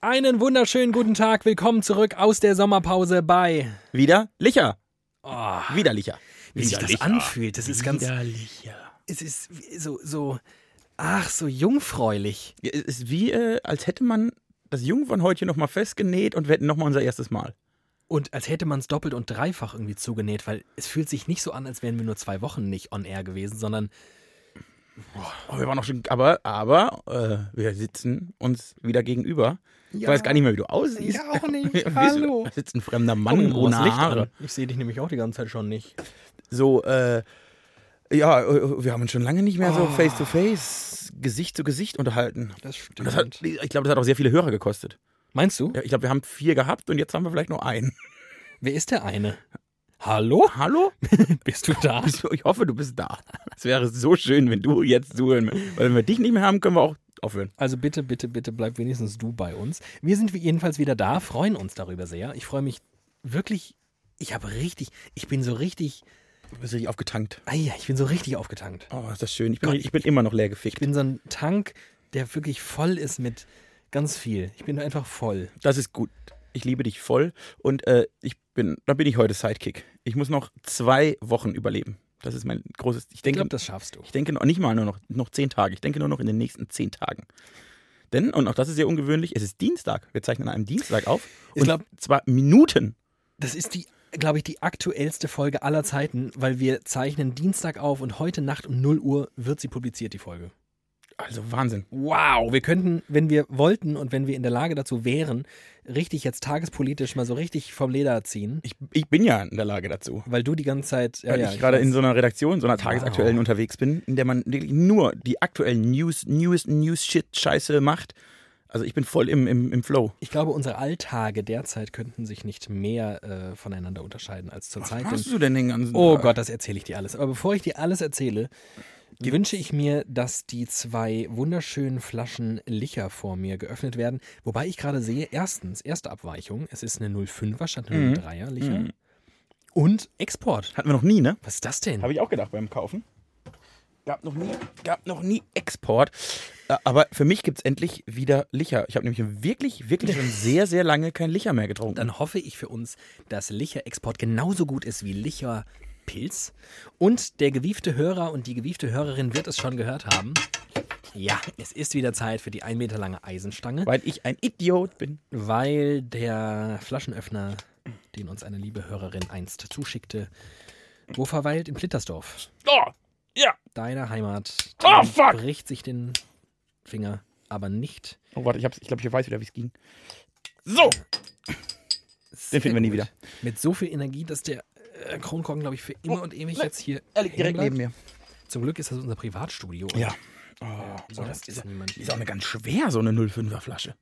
Einen wunderschönen guten Tag, willkommen zurück aus der Sommerpause bei. Wieder Licher. Oh, Widerlicher. wie sich das anfühlt, das ist ganz. Widerlicher. Es ist so, so. Ach, so jungfräulich. Ja, Es ist wie, äh, als hätte man das Jungfernhäutchen nochmal festgenäht und wir hätten nochmal unser erstes Mal. Und als hätte man es doppelt und dreifach irgendwie zugenäht, weil es fühlt sich nicht so an, als wären wir nur zwei Wochen nicht on air gewesen, sondern Oh, wir waren noch schon, aber, aber, äh, wir sitzen uns wieder gegenüber. Ich Ja. weiß gar nicht mehr, wie du aussiehst. Ja, auch nicht. Hallo. Da sitzt ein fremder Mann mach ohne Haare. Ich sehe dich nämlich auch die ganze Zeit schon nicht. So, äh, ja, äh, wir haben uns schon lange nicht mehr so Oh. face to face, Gesicht zu Gesicht unterhalten. Das stimmt. das hat, ich glaube, das hat auch sehr viele Hörer gekostet. Meinst du? Ja, ich glaube, wir haben vier gehabt und jetzt haben wir vielleicht noch einen. Wer ist der eine? Hallo? Hallo? Bist du da? Ich hoffe, du bist da. Es wäre so schön, wenn du jetzt zuhören würdest. Weil wenn wir dich nicht mehr haben, können wir auch aufhören. Also bitte, bitte, bitte bleib wenigstens du bei uns. Wir sind jedenfalls wieder da, freuen uns darüber sehr. Ich freue mich wirklich, ich habe richtig, ich bin so richtig, bist richtig aufgetankt. ah ja, ich bin so richtig aufgetankt. Oh, ist das schön. Ich bin, ich bin immer noch leer gefickt. Ich bin so ein Tank, der wirklich voll ist mit ganz viel. Ich bin einfach voll. Das ist gut. Ich liebe dich voll. Und äh, ich bin, da bin ich heute Sidekick. Ich muss noch zwei Wochen überleben. Das ist mein großes. Ich Ich glaube, das schaffst du. ich denke noch nicht mal nur noch, noch zehn Tage. Ich denke nur noch in den nächsten zehn Tagen. Denn, und auch das ist sehr ungewöhnlich, es ist Dienstag. Wir zeichnen an einem Dienstag auf. Ich Und glaub- zwar Minuten. Das ist die, glaube ich, die aktuellste Folge aller Zeiten, weil wir zeichnen Dienstag auf und heute Nacht um 0 Uhr wird sie publiziert, die Folge. Also Wahnsinn. Wow, wir könnten, wenn wir wollten und wenn wir in der Lage dazu wären, richtig jetzt tagespolitisch mal so richtig vom Leder ziehen, Ich, ich bin ja in der Lage dazu. weil du die ganze Zeit, ja, weil ja, ich gerade weiß. in so einer Redaktion, so einer tagesaktuellen unterwegs bin, in der man wirklich nur die aktuellen News, News, News-Shit-Scheiße macht. Also ich bin voll im, im, im Flow. Ich glaube, unsere Alltage derzeit könnten sich nicht mehr äh, voneinander unterscheiden als zur Zeit. Was denn- du denn den ganzen Oh Tag? Gott, das erzähle ich dir alles. Aber bevor ich dir alles erzähle, wünsche ich mir, dass die zwei wunderschönen Flaschen Licher vor mir geöffnet werden. Wobei ich gerade sehe, erstens, erste Abweichung, es ist eine 05er statt eine Mhm. 03er Licher. Mhm. Und Export. Hatten wir noch nie, ne? Was ist das denn? Habe ich auch gedacht beim Kaufen. Gab noch nie, gab noch nie Export. Äh, Aber für mich gibt es endlich wieder Licher. Ich habe nämlich wirklich, wirklich schon sehr, sehr lange kein Licher mehr getrunken. Dann hoffe ich für uns, dass Licher Export genauso gut ist wie Licher Pilz. Und der gewiefte Hörer und die gewiefte Hörerin wird es schon gehört haben. Ja, es ist wieder Zeit für die ein Meter lange Eisenstange. weil ich ein Idiot bin. weil der Flaschenöffner, den uns eine liebe Hörerin einst zuschickte, wo verweilt in Plittersdorf, Oh, ja. deine Heimat, Oh, fuck! bricht sich den Finger, aber nicht. Oh, warte, ich, hab's- ich glaube, ich weiß wieder, wie es ging. So. Sehr finden wir nie gut. wieder. Mit so viel Energie, dass der äh, Kronkorken, glaube ich, für immer und ewig ne, jetzt hier Er liegt direkt neben mir. Zum Glück ist das unser Privatstudio. Ja. äh, Oh, sonst das ist, niemand ist auch eine ganz schwer, so eine 05er Flasche.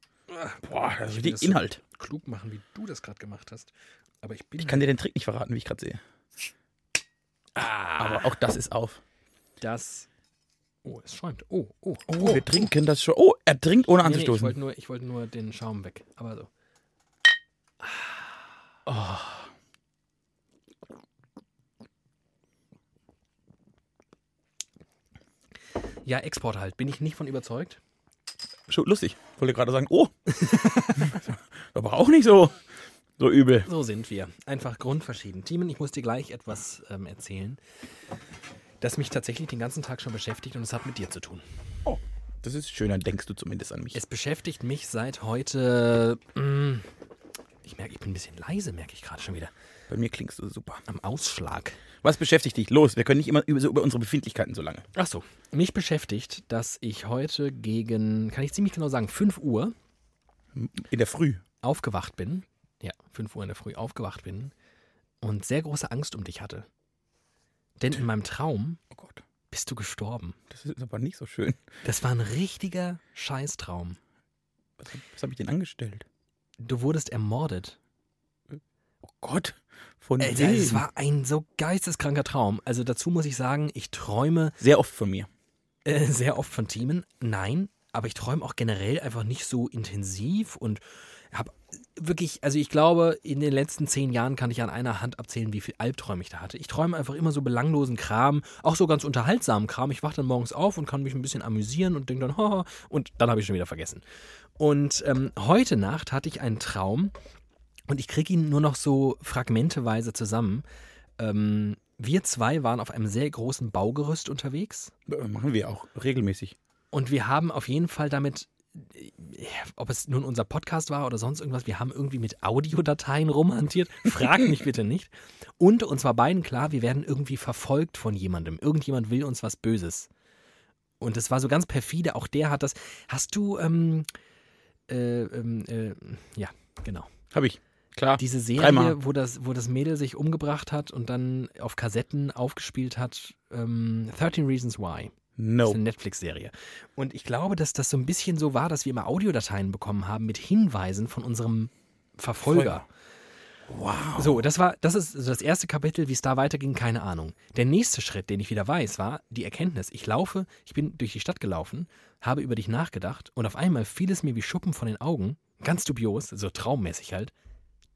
Boah, das ist richtig das so Inhalt. klug machen, wie du das gerade gemacht hast. Aber ich bin Ich kann dir den Trick nicht verraten, wie ich gerade sehe. ah, Aber auch das ist auf. das. Oh, es schäumt. Oh, oh, Oh, wir trinken das schon. Oh, er trinkt ohne Nee, nee, ich anzustoßen. wollte nur, ich wollte nur den Schaum weg. Aber so. oh. Ja, Export halt. Bin ich nicht von überzeugt. Schon lustig. Wollte gerade sagen, oh. Aber auch nicht so, so übel. So sind wir. Einfach grundverschieden. Timon, ich muss dir gleich etwas ähm, erzählen, das mich tatsächlich den ganzen Tag schon beschäftigt und es hat mit dir zu tun. Oh, das ist schön, dann denkst du zumindest an mich. Es beschäftigt mich seit heute. mm, ich merke, ich bin ein bisschen leise, merke ich gerade schon wieder. Bei mir klingst du super. Am Ausschlag. Was beschäftigt dich? Los, wir können nicht immer über, so über unsere Befindlichkeiten so lange. Ach so. Mich beschäftigt, dass ich heute gegen, kann ich ziemlich genau sagen, 5 Uhr In der Früh. aufgewacht bin. Ja, 5 Uhr in der Früh aufgewacht bin und sehr große Angst um dich hatte. Denn in meinem Traum Oh Gott, bist du gestorben. das ist aber nicht so schön. Das war ein richtiger Scheißtraum. Was, was habe ich denn angestellt? Du wurdest ermordet. Oh Gott, von Alter, wem? es war ein so geisteskranker Traum. Also dazu muss ich sagen, ich träume Sehr oft von mir. äh, sehr oft von Teamen. Nein, aber ich träume auch generell einfach nicht so intensiv und wirklich, also ich glaube, in den letzten zehn Jahren kann ich an einer Hand abzählen, wie viel Albträume ich da hatte. Ich träume einfach immer so belanglosen Kram, auch so ganz unterhaltsamen Kram. Ich wache dann morgens auf und kann mich ein bisschen amüsieren und denke dann, haha, und dann habe ich schon wieder vergessen. Und ähm, heute Nacht hatte ich einen Traum und ich kriege ihn nur noch so fragmenteweise zusammen. Ähm, wir zwei waren auf einem sehr großen Baugerüst unterwegs Äh, Machen wir auch regelmäßig. und wir haben auf jeden Fall damit, ob es nun unser Podcast war oder sonst irgendwas, wir haben irgendwie mit Audiodateien rumhantiert. Frag mich bitte nicht. Und uns war beiden klar, wir werden irgendwie verfolgt von jemandem. Irgendjemand will uns was Böses. Und es war so ganz perfide. Auch der hat das. Hast du, ähm, äh, ähm, äh, ja, genau. Hab ich. Klar. Diese Dreimal. Serie, wo das, wo das Mädel sich umgebracht hat und dann auf Kassetten aufgespielt hat, ähm, 13 Reasons Why. Das ist no. eine Netflix-Serie. Und ich glaube, dass das so ein bisschen so war, dass wir immer Audiodateien bekommen haben mit Hinweisen von unserem Verfolger. Wow. So, das war, das ist das erste Kapitel, wie es da weiterging, keine Ahnung. Der nächste Schritt, den ich wieder weiß, war die Erkenntnis. Ich laufe, ich bin durch die Stadt gelaufen, habe über dich nachgedacht und auf einmal fiel es mir wie Schuppen von den Augen, ganz dubios, so traummäßig halt,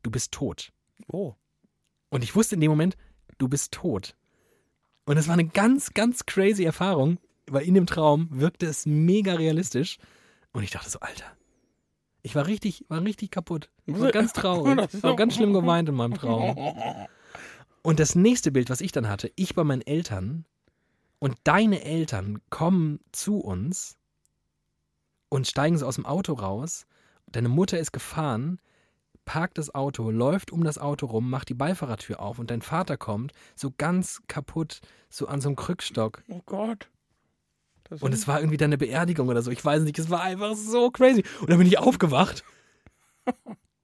du bist tot. Oh. Und ich wusste in dem Moment, du bist tot. Und es war eine ganz, ganz crazy Erfahrung, weil in dem Traum wirkte es mega realistisch. Und ich dachte so, Alter, ich war richtig, war richtig kaputt. Ich war ganz traurig. Ich habe ganz schlimm geweint in meinem Traum. Und das nächste Bild, was ich dann hatte, ich bei meinen Eltern und deine Eltern kommen zu uns und steigen so aus dem Auto raus. Deine Mutter ist gefahren, parkt das Auto, läuft um das Auto rum, macht die Beifahrertür auf und dein Vater kommt, so ganz kaputt, so an so einem Krückstock. Oh Gott. Und es war irgendwie deine Beerdigung oder so. Ich weiß nicht, es war einfach so crazy. Und dann bin ich aufgewacht.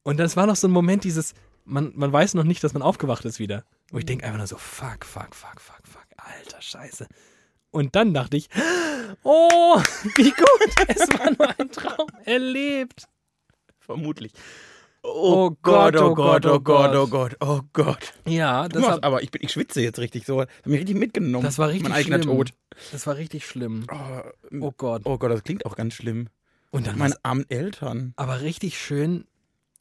Und das war noch so ein Moment, dieses, man, man weiß noch nicht, dass man aufgewacht ist wieder. Und ich denke einfach nur so, fuck, fuck, fuck, fuck, fuck, alter Scheiße. Und dann dachte ich, oh, wie gut, es war nur ein Traum. Er lebt. Vermutlich. Oh Gott, oh Gott, oh oh Gott, oh Gott, oh Gott. Ja, das machst, war, aber ich, bin, ich schwitze jetzt richtig so. Das hat mich richtig mitgenommen. das war richtig Mein eigener schlimm. Tod. Das war richtig schlimm. Oh, Oh Gott. oh Gott, das klingt auch ganz schlimm. Und dann Meine armen Eltern. aber richtig schön,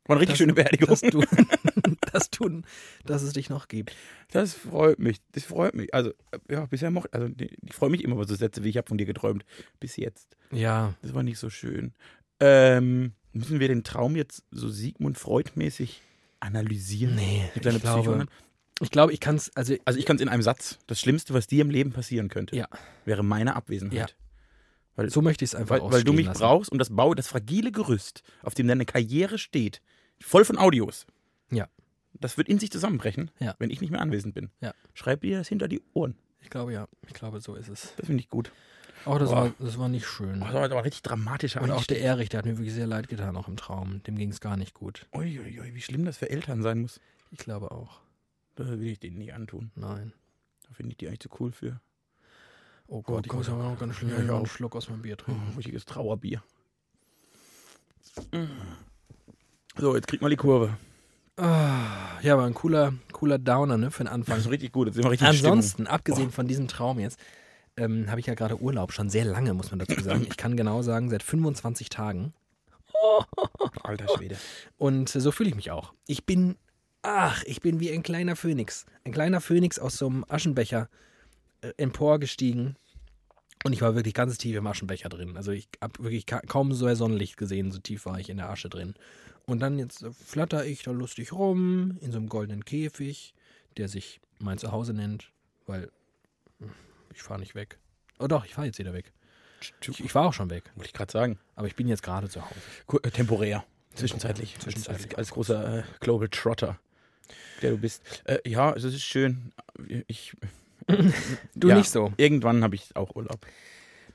War eine richtig Das- schöne Beerdigung. dass du, dass du, dass es dich noch gibt. Das freut mich. Das freut mich. Also, ja, bisher mochte also ich freue mich immer über so Sätze, wie ich habe von dir geträumt. Bis jetzt. Ja, Das war nicht so schön. Ähm, müssen wir den Traum jetzt so Sigmund Freud-mäßig analysieren? nee, ich glaube, Psychoanalyse? ich glaube, ich kann es, also Also ich kann es in einem Satz. Das Schlimmste, was dir im Leben passieren könnte, Ja. wäre meine Abwesenheit. so möchte ich es einfach Weil, weil du mich lassen. brauchst und das Bau, das fragile Gerüst, auf dem deine Karriere steht, voll von Audios. Ja. Das wird in sich zusammenbrechen, Ja. wenn ich nicht mehr anwesend bin. Ja. Schreib dir das hinter die Ohren. Ich glaube ja, ich glaube, so ist es. Das finde ich gut. Oh, das, Boah. war, das war nicht schön. Oh, das war aber richtig dramatischer Und auch der Erich, der hat mir wirklich sehr leid getan, auch im Traum. Dem ging es gar nicht gut. Uiuiui, wie schlimm das für Eltern sein muss. Ich glaube auch. Das will ich denen nie antun. Nein. Da finde ich die eigentlich zu cool für. Oh Gott, ich muss aber noch ganz schnell Ja, einen. Schluck aus meinem Bier Oh, trinken. richtiges Trauerbier. So, jetzt kriegt mal die Kurve. Ah, ja, aber ein cooler, cooler Downer, ne, für den Anfang. Das ist richtig gut. Jetzt sind wir richtig. Ansonsten, abgesehen von diesem Traum jetzt, ähm, habe ich ja gerade Urlaub, schon sehr lange, muss man dazu sagen. Ich kann genau sagen, seit 25 Tagen. Alter Schwede. Und so fühle ich mich auch. Ich bin, ach, ich bin wie ein kleiner Phönix. Ein kleiner Phönix aus so einem Aschenbecher äh, emporgestiegen. Und ich war wirklich ganz tief im Aschenbecher drin. Also ich habe wirklich ka kaum so ein Sonnenlicht gesehen, so tief war ich in der Asche drin. Und dann jetzt flatter ich da lustig rum in so einem goldenen Käfig, der sich mein Zuhause nennt, weil hm, ich fahre nicht weg. Oh doch, ich fahre jetzt wieder weg. Ich, ich war auch schon weg, Wollte ich gerade sagen. aber ich bin jetzt gerade zu Hause. Äh, temporär. Zwischenzeitlich. Zwischenzeitlich. Als, als großer äh, Global Trotter, der du bist. Äh, ja, es ist schön. Ich, Du Ja. nicht so. irgendwann habe ich auch Urlaub.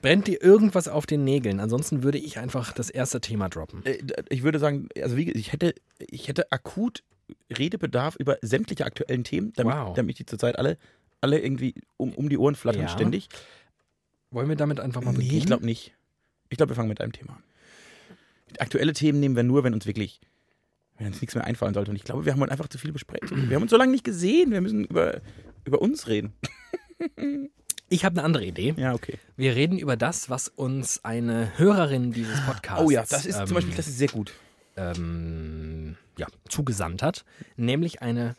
Brennt dir irgendwas auf den Nägeln? Ansonsten würde ich einfach das erste Thema droppen. Äh, Ich würde sagen, also wie, ich hätte, ich hätte akut Redebedarf über sämtliche aktuellen Themen, damit, Wow. damit die zurzeit alle, alle irgendwie um, um die Ohren flattern Ja. ständig. Wollen wir damit einfach mal Nee, beginnen? ich glaube nicht. Ich glaube, wir fangen mit einem Thema an. Aktuelle Themen nehmen wir nur, wenn uns wirklich, wenn uns nichts mehr einfallen sollte. Und ich glaube, wir haben heute einfach zu viel besprechen. Wir haben uns so lange nicht gesehen. Wir müssen über, über uns reden. Ich habe eine andere Idee. Ja, okay. Wir reden über das, was uns eine Hörerin dieses Podcasts Oh ja, das ist ähm, zum Beispiel, das ist sehr gut. ähm, ja, zugesandt hat, nämlich eine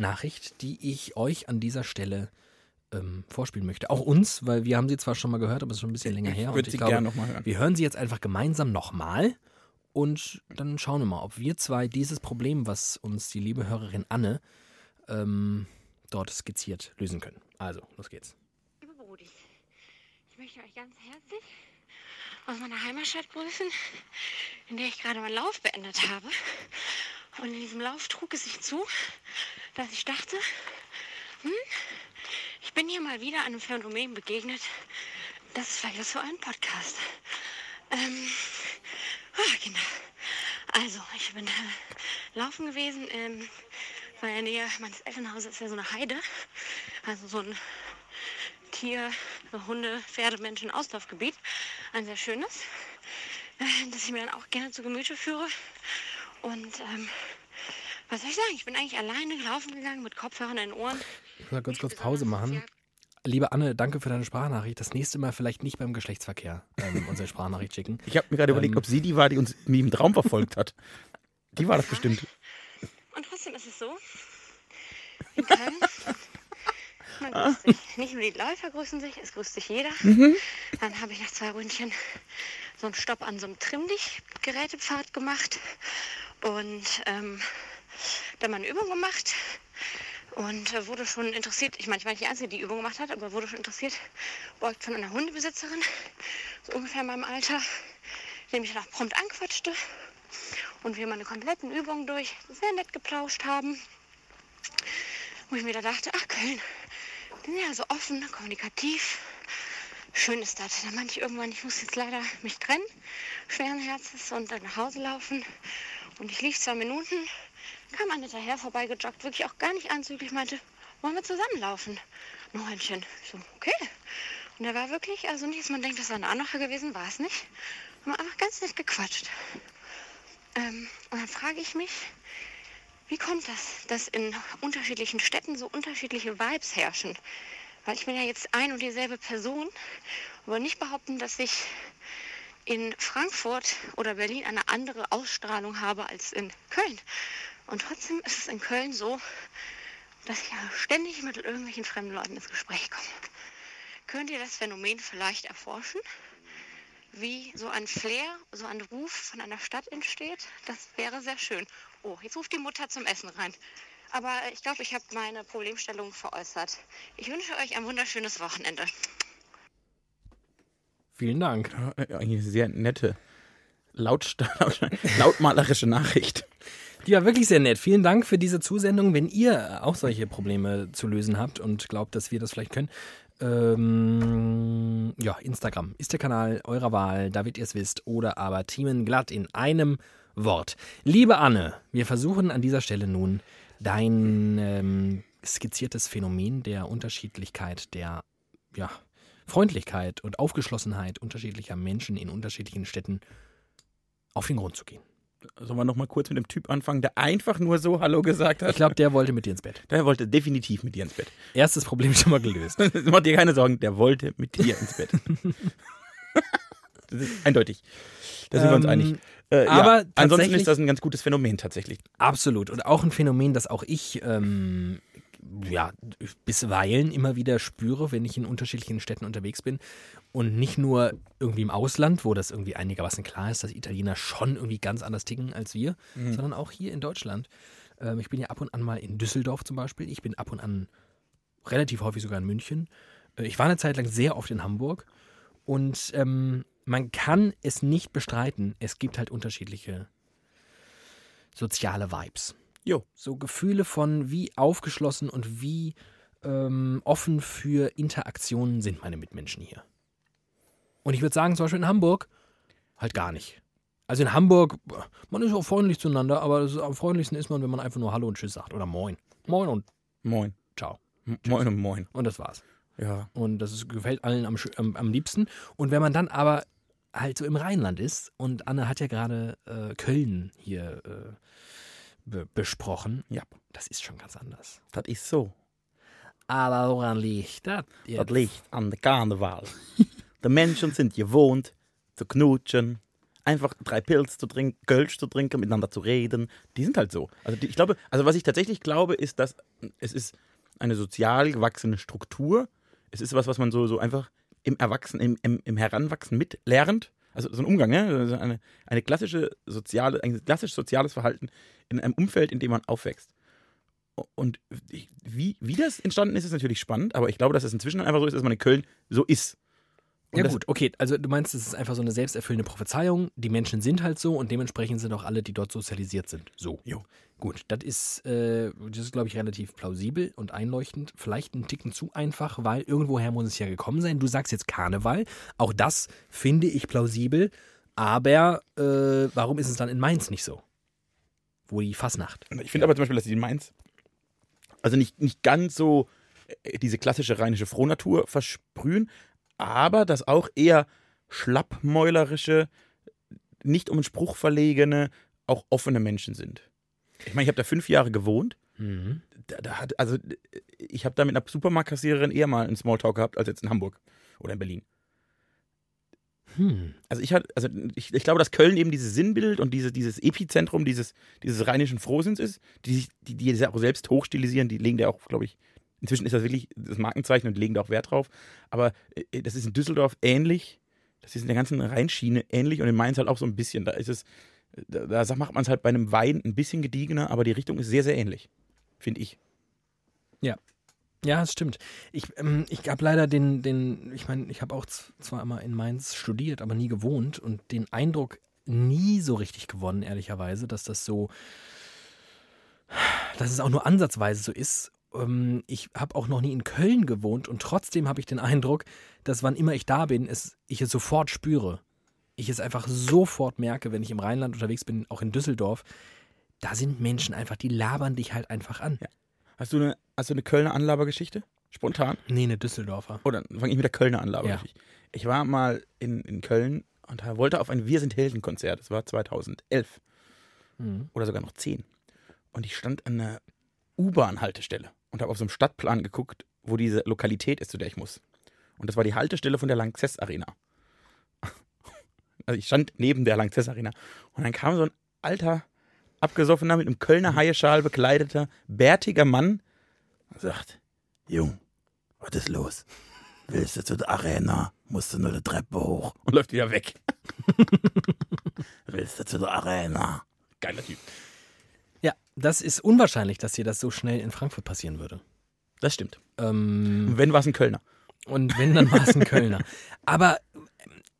Sprachnachricht, die ich euch an dieser Stelle ähm, vorspielen möchte. Auch uns, weil wir haben sie zwar schon mal gehört, aber es ist schon ein bisschen länger her. Ich und würde sie glaube, gerne nochmal hören. wir hören sie jetzt einfach gemeinsam nochmal und dann schauen wir mal, ob wir zwei dieses Problem, was uns die liebe Hörerin Anne ähm, dort skizziert, lösen können. Also, los geht's. Liebe Brudis, ich möchte euch ganz herzlich aus meiner Heimatstadt grüßen, in der ich gerade meinen Lauf beendet habe. Und in diesem Lauf trug es sich zu, dass ich dachte, hm, ich bin hier mal wieder einem Phänomen begegnet. Das ist vielleicht was für einen Podcast. Ähm, ah, genau. Also, ich bin äh, laufen gewesen. Ähm, weil in der Nähe meines Elternhauses ist ja so eine Heide. Also so ein Tier, so Hunde, Pferde, Menschen, Auslaufgebiet. Ein sehr schönes, äh, das ich mir dann auch gerne zu Gemüte führe. Und ähm, was soll ich sagen? Ich bin eigentlich alleine laufen gegangen mit Kopfhörern in den Ohren. Ich muss mal ganz kurz Pause machen. Liebe Anne, danke für deine Sprachnachricht. Das nächste Mal vielleicht nicht beim Geschlechtsverkehr ähm, unsere Sprachnachricht schicken. Ich habe mir gerade überlegt, Ähm. ob sie die war, die uns mich im Traum verfolgt hat. Die war das bestimmt. Und trotzdem ist es so, in Köln, man grüßt sich. Nicht nur die Läufer grüßen sich, es grüßt sich jeder. Dann habe ich nach zwei Ründchen so einen Stopp an so einem Trimm-Dich-Gerätepfad gemacht und ähm, dann mal eine Übung gemacht und äh, wurde schon interessiert, ich meine, ich war nicht die Einzige, die Übung gemacht hat, aber wurde schon interessiert, beugt von einer Hundebesitzerin, so ungefähr in meinem Alter, die mich dann auch prompt anquatschte und wir meine kompletten Übungen durch sehr nett geplauscht haben. Wo ich mir da dachte, ach Köln, ja so offen, kommunikativ. Schön ist das. Da meinte ich irgendwann, ich muss jetzt leider mich trennen, schweren Herzens und dann nach Hause laufen. Und ich lief zwei Minuten, kam ein hinterher vorbeigejoggt, wirklich auch gar nicht anzüglich, meinte, wollen wir zusammenlaufen? Ein Händchen. Ich so, okay. Und er war wirklich, also nicht, dass man denkt, das war ein Anmacher gewesen, war es nicht. Haben einfach ganz nett gequatscht. Ähm, und dann frage ich mich, wie kommt das, dass in unterschiedlichen Städten so unterschiedliche Vibes herrschen? Weil ich bin ja jetzt ein und dieselbe Person, aber nicht behaupten, dass ich in Frankfurt oder Berlin eine andere Ausstrahlung habe als in Köln. Und trotzdem ist es in Köln so, dass ich ja ständig mit irgendwelchen fremden Leuten ins Gespräch komme. Könnt ihr das Phänomen vielleicht erforschen? Wie so ein Flair, so ein Ruf von einer Stadt entsteht, das wäre sehr schön. Oh, jetzt ruft die Mutter zum Essen rein. Aber ich glaube, ich habe meine Problemstellung veräußert. Ich wünsche euch ein wunderschönes Wochenende. Vielen Dank. Äh, eine sehr nette, laut- lautmalerische Nachricht. Die war wirklich sehr nett. Vielen Dank für diese Zusendung. Wenn ihr auch solche Probleme zu lösen habt und glaubt, dass wir das vielleicht können, ähm, ja, Instagram ist der Kanal eurer Wahl, damit ihr es wisst, oder aber Glatt in einem Wort. Liebe Anne, wir versuchen an dieser Stelle nun dein ähm, skizziertes Phänomen der Unterschiedlichkeit, der ja, Freundlichkeit und Aufgeschlossenheit unterschiedlicher Menschen in unterschiedlichen Städten auf den Grund zu gehen. Sollen wir nochmal kurz mit dem Typ anfangen, der einfach nur so Hallo gesagt Ich hat? glaube, der wollte mit dir ins Bett. Der wollte definitiv mit dir ins Bett. Erstes Problem schon mal gelöst. Mach dir keine Sorgen, der wollte mit dir ins Bett. das ist eindeutig. Da sind wir uns Ähm, einig. Äh, aber ja, ansonsten ist das ein ganz gutes Phänomen tatsächlich. Absolut. Und auch ein Phänomen, das auch ich ähm, ja, bisweilen immer wieder spüre, wenn ich in unterschiedlichen Städten unterwegs bin. Und nicht nur irgendwie im Ausland, wo das irgendwie einigermaßen klar ist, dass Italiener schon irgendwie ganz anders ticken als wir, sondern auch hier in Deutschland. Ähm, ich bin ja ab und an mal in Düsseldorf zum Beispiel. Ich bin ab und an relativ häufig sogar in München. Äh, Ich war eine Zeit lang sehr oft in Hamburg. Und ähm, man kann es nicht bestreiten, es gibt halt unterschiedliche soziale Vibes. Jo. So Gefühle von wie aufgeschlossen und wie ähm, offen für Interaktionen sind meine Mitmenschen hier. Und ich würde sagen, zum Beispiel in Hamburg halt gar nicht. Also in Hamburg, man ist auch freundlich zueinander, aber am freundlichsten ist man, wenn man einfach nur Hallo und Tschüss sagt oder Moin. Moin und Moin. Ciao. M moin und moin. Und das war's. Ja. Und das ist, gefällt allen am, am, am liebsten. Und wenn man dann aber halt so im Rheinland ist, und Anne hat ja gerade äh, Köln hier äh, be besprochen, Ja, das ist schon ganz anders. das ist so. Aber woran liegt das? Das liegt an der Karneval. die Menschen sind gewohnt zu knutschen, einfach drei Pilz zu trinken, Kölsch zu trinken, miteinander zu reden. Die sind halt so. Also die, ich glaube, also was ich tatsächlich glaube, ist, dass es ist eine sozial gewachsene Struktur. Es ist was, was man so, so einfach im Erwachsenen, im, im, im Heranwachsen mitlernt. Also so ein Umgang, ne? also eine, eine klassische soziale, ein klassisch soziales Verhalten in einem Umfeld, in dem man aufwächst. Und wie, wie das entstanden ist, ist natürlich spannend, aber ich glaube, dass es inzwischen einfach so ist, dass man in Köln so ist. Und ja gut, okay, also du meinst, es ist einfach so eine selbsterfüllende Prophezeiung. Die Menschen sind halt so und dementsprechend sind auch alle, die dort sozialisiert sind, so. Jo. Gut, das ist, äh, das ist glaube ich, relativ plausibel und einleuchtend. Vielleicht ein Ticken zu einfach, weil irgendwoher muss es ja gekommen sein. Du sagst jetzt Karneval. Auch das finde ich plausibel. Aber äh, warum ist es dann in Mainz nicht so? Wo die Fasnacht. Ich finde aber zum Beispiel, dass die in Mainz also nicht, nicht ganz so äh, diese klassische rheinische Frohnatur versprühen, aber dass auch eher schlappmäulerische, nicht um einen Spruch verlegene, auch offene Menschen sind. Ich meine, ich habe da fünf Jahre gewohnt. Mhm. Da, da hat, also ich habe da mit einer Supermarktkassiererin eher mal einen Smalltalk gehabt als jetzt in Hamburg oder in Berlin. Hm. Also ich, hat, also ich, ich glaube, dass Köln eben dieses Sinnbild und diese, dieses Epizentrum dieses, dieses rheinischen Frohsinns ist, die, sich- die, die das auch selbst hochstilisieren, die legen da auch, glaube ich, inzwischen ist das wirklich das Markenzeichen und legen da auch Wert drauf. Aber äh, das ist in Düsseldorf ähnlich, das ist in der ganzen Rheinschiene ähnlich und in Mainz halt auch so ein bisschen. Da ist es, da, macht man es halt bei einem Wein ein bisschen gediegener, aber die Richtung ist sehr, sehr ähnlich, finde ich. Ja, es stimmt. Ich, ähm, ich habe leider den, den, ich meine, ich habe auch zwar immer in Mainz studiert, aber nie gewohnt und den Eindruck nie so richtig gewonnen, ehrlicherweise, dass das so, dass es auch nur ansatzweise so ist. Ähm, ich habe auch noch nie in Köln gewohnt und trotzdem habe ich den Eindruck, dass wann immer ich da bin, es, ich es sofort spüre. Ich es einfach sofort merke, wenn ich im Rheinland unterwegs bin, auch in Düsseldorf. Da sind Menschen einfach, die labern dich halt einfach an. Hast du eine, hast du eine Kölner Anlabergeschichte? Spontan? Nee, eine Düsseldorfer. Oder fange ich mit der Kölner Anlabergeschichte. Ich war mal in, in Köln und wollte auf ein Wir sind Helden Konzert. Das war 2011 Mhm. oder sogar noch 10. Und ich stand an einer U-Bahn-Haltestelle und habe auf so einem Stadtplan geguckt, wo diese Lokalität ist, zu der ich muss. Und das war die Haltestelle von der Lanxess Arena. Also ich stand neben der Lanxess Arena. Und dann kam so ein alter, abgesoffener, mit einem Kölner Haieschal bekleideter, bärtiger Mann und sagt, Jung, was ist los? Willst du zu der Arena? Musst du nur die Treppe hoch. Und läuft wieder weg. Willst du zu der Arena? Geiler Typ. Das ist unwahrscheinlich, dass dir das so schnell in Frankfurt passieren würde. Das stimmt. Ähm, wenn, war es ein Kölner. und wenn, dann war es ein Kölner. Aber ähm,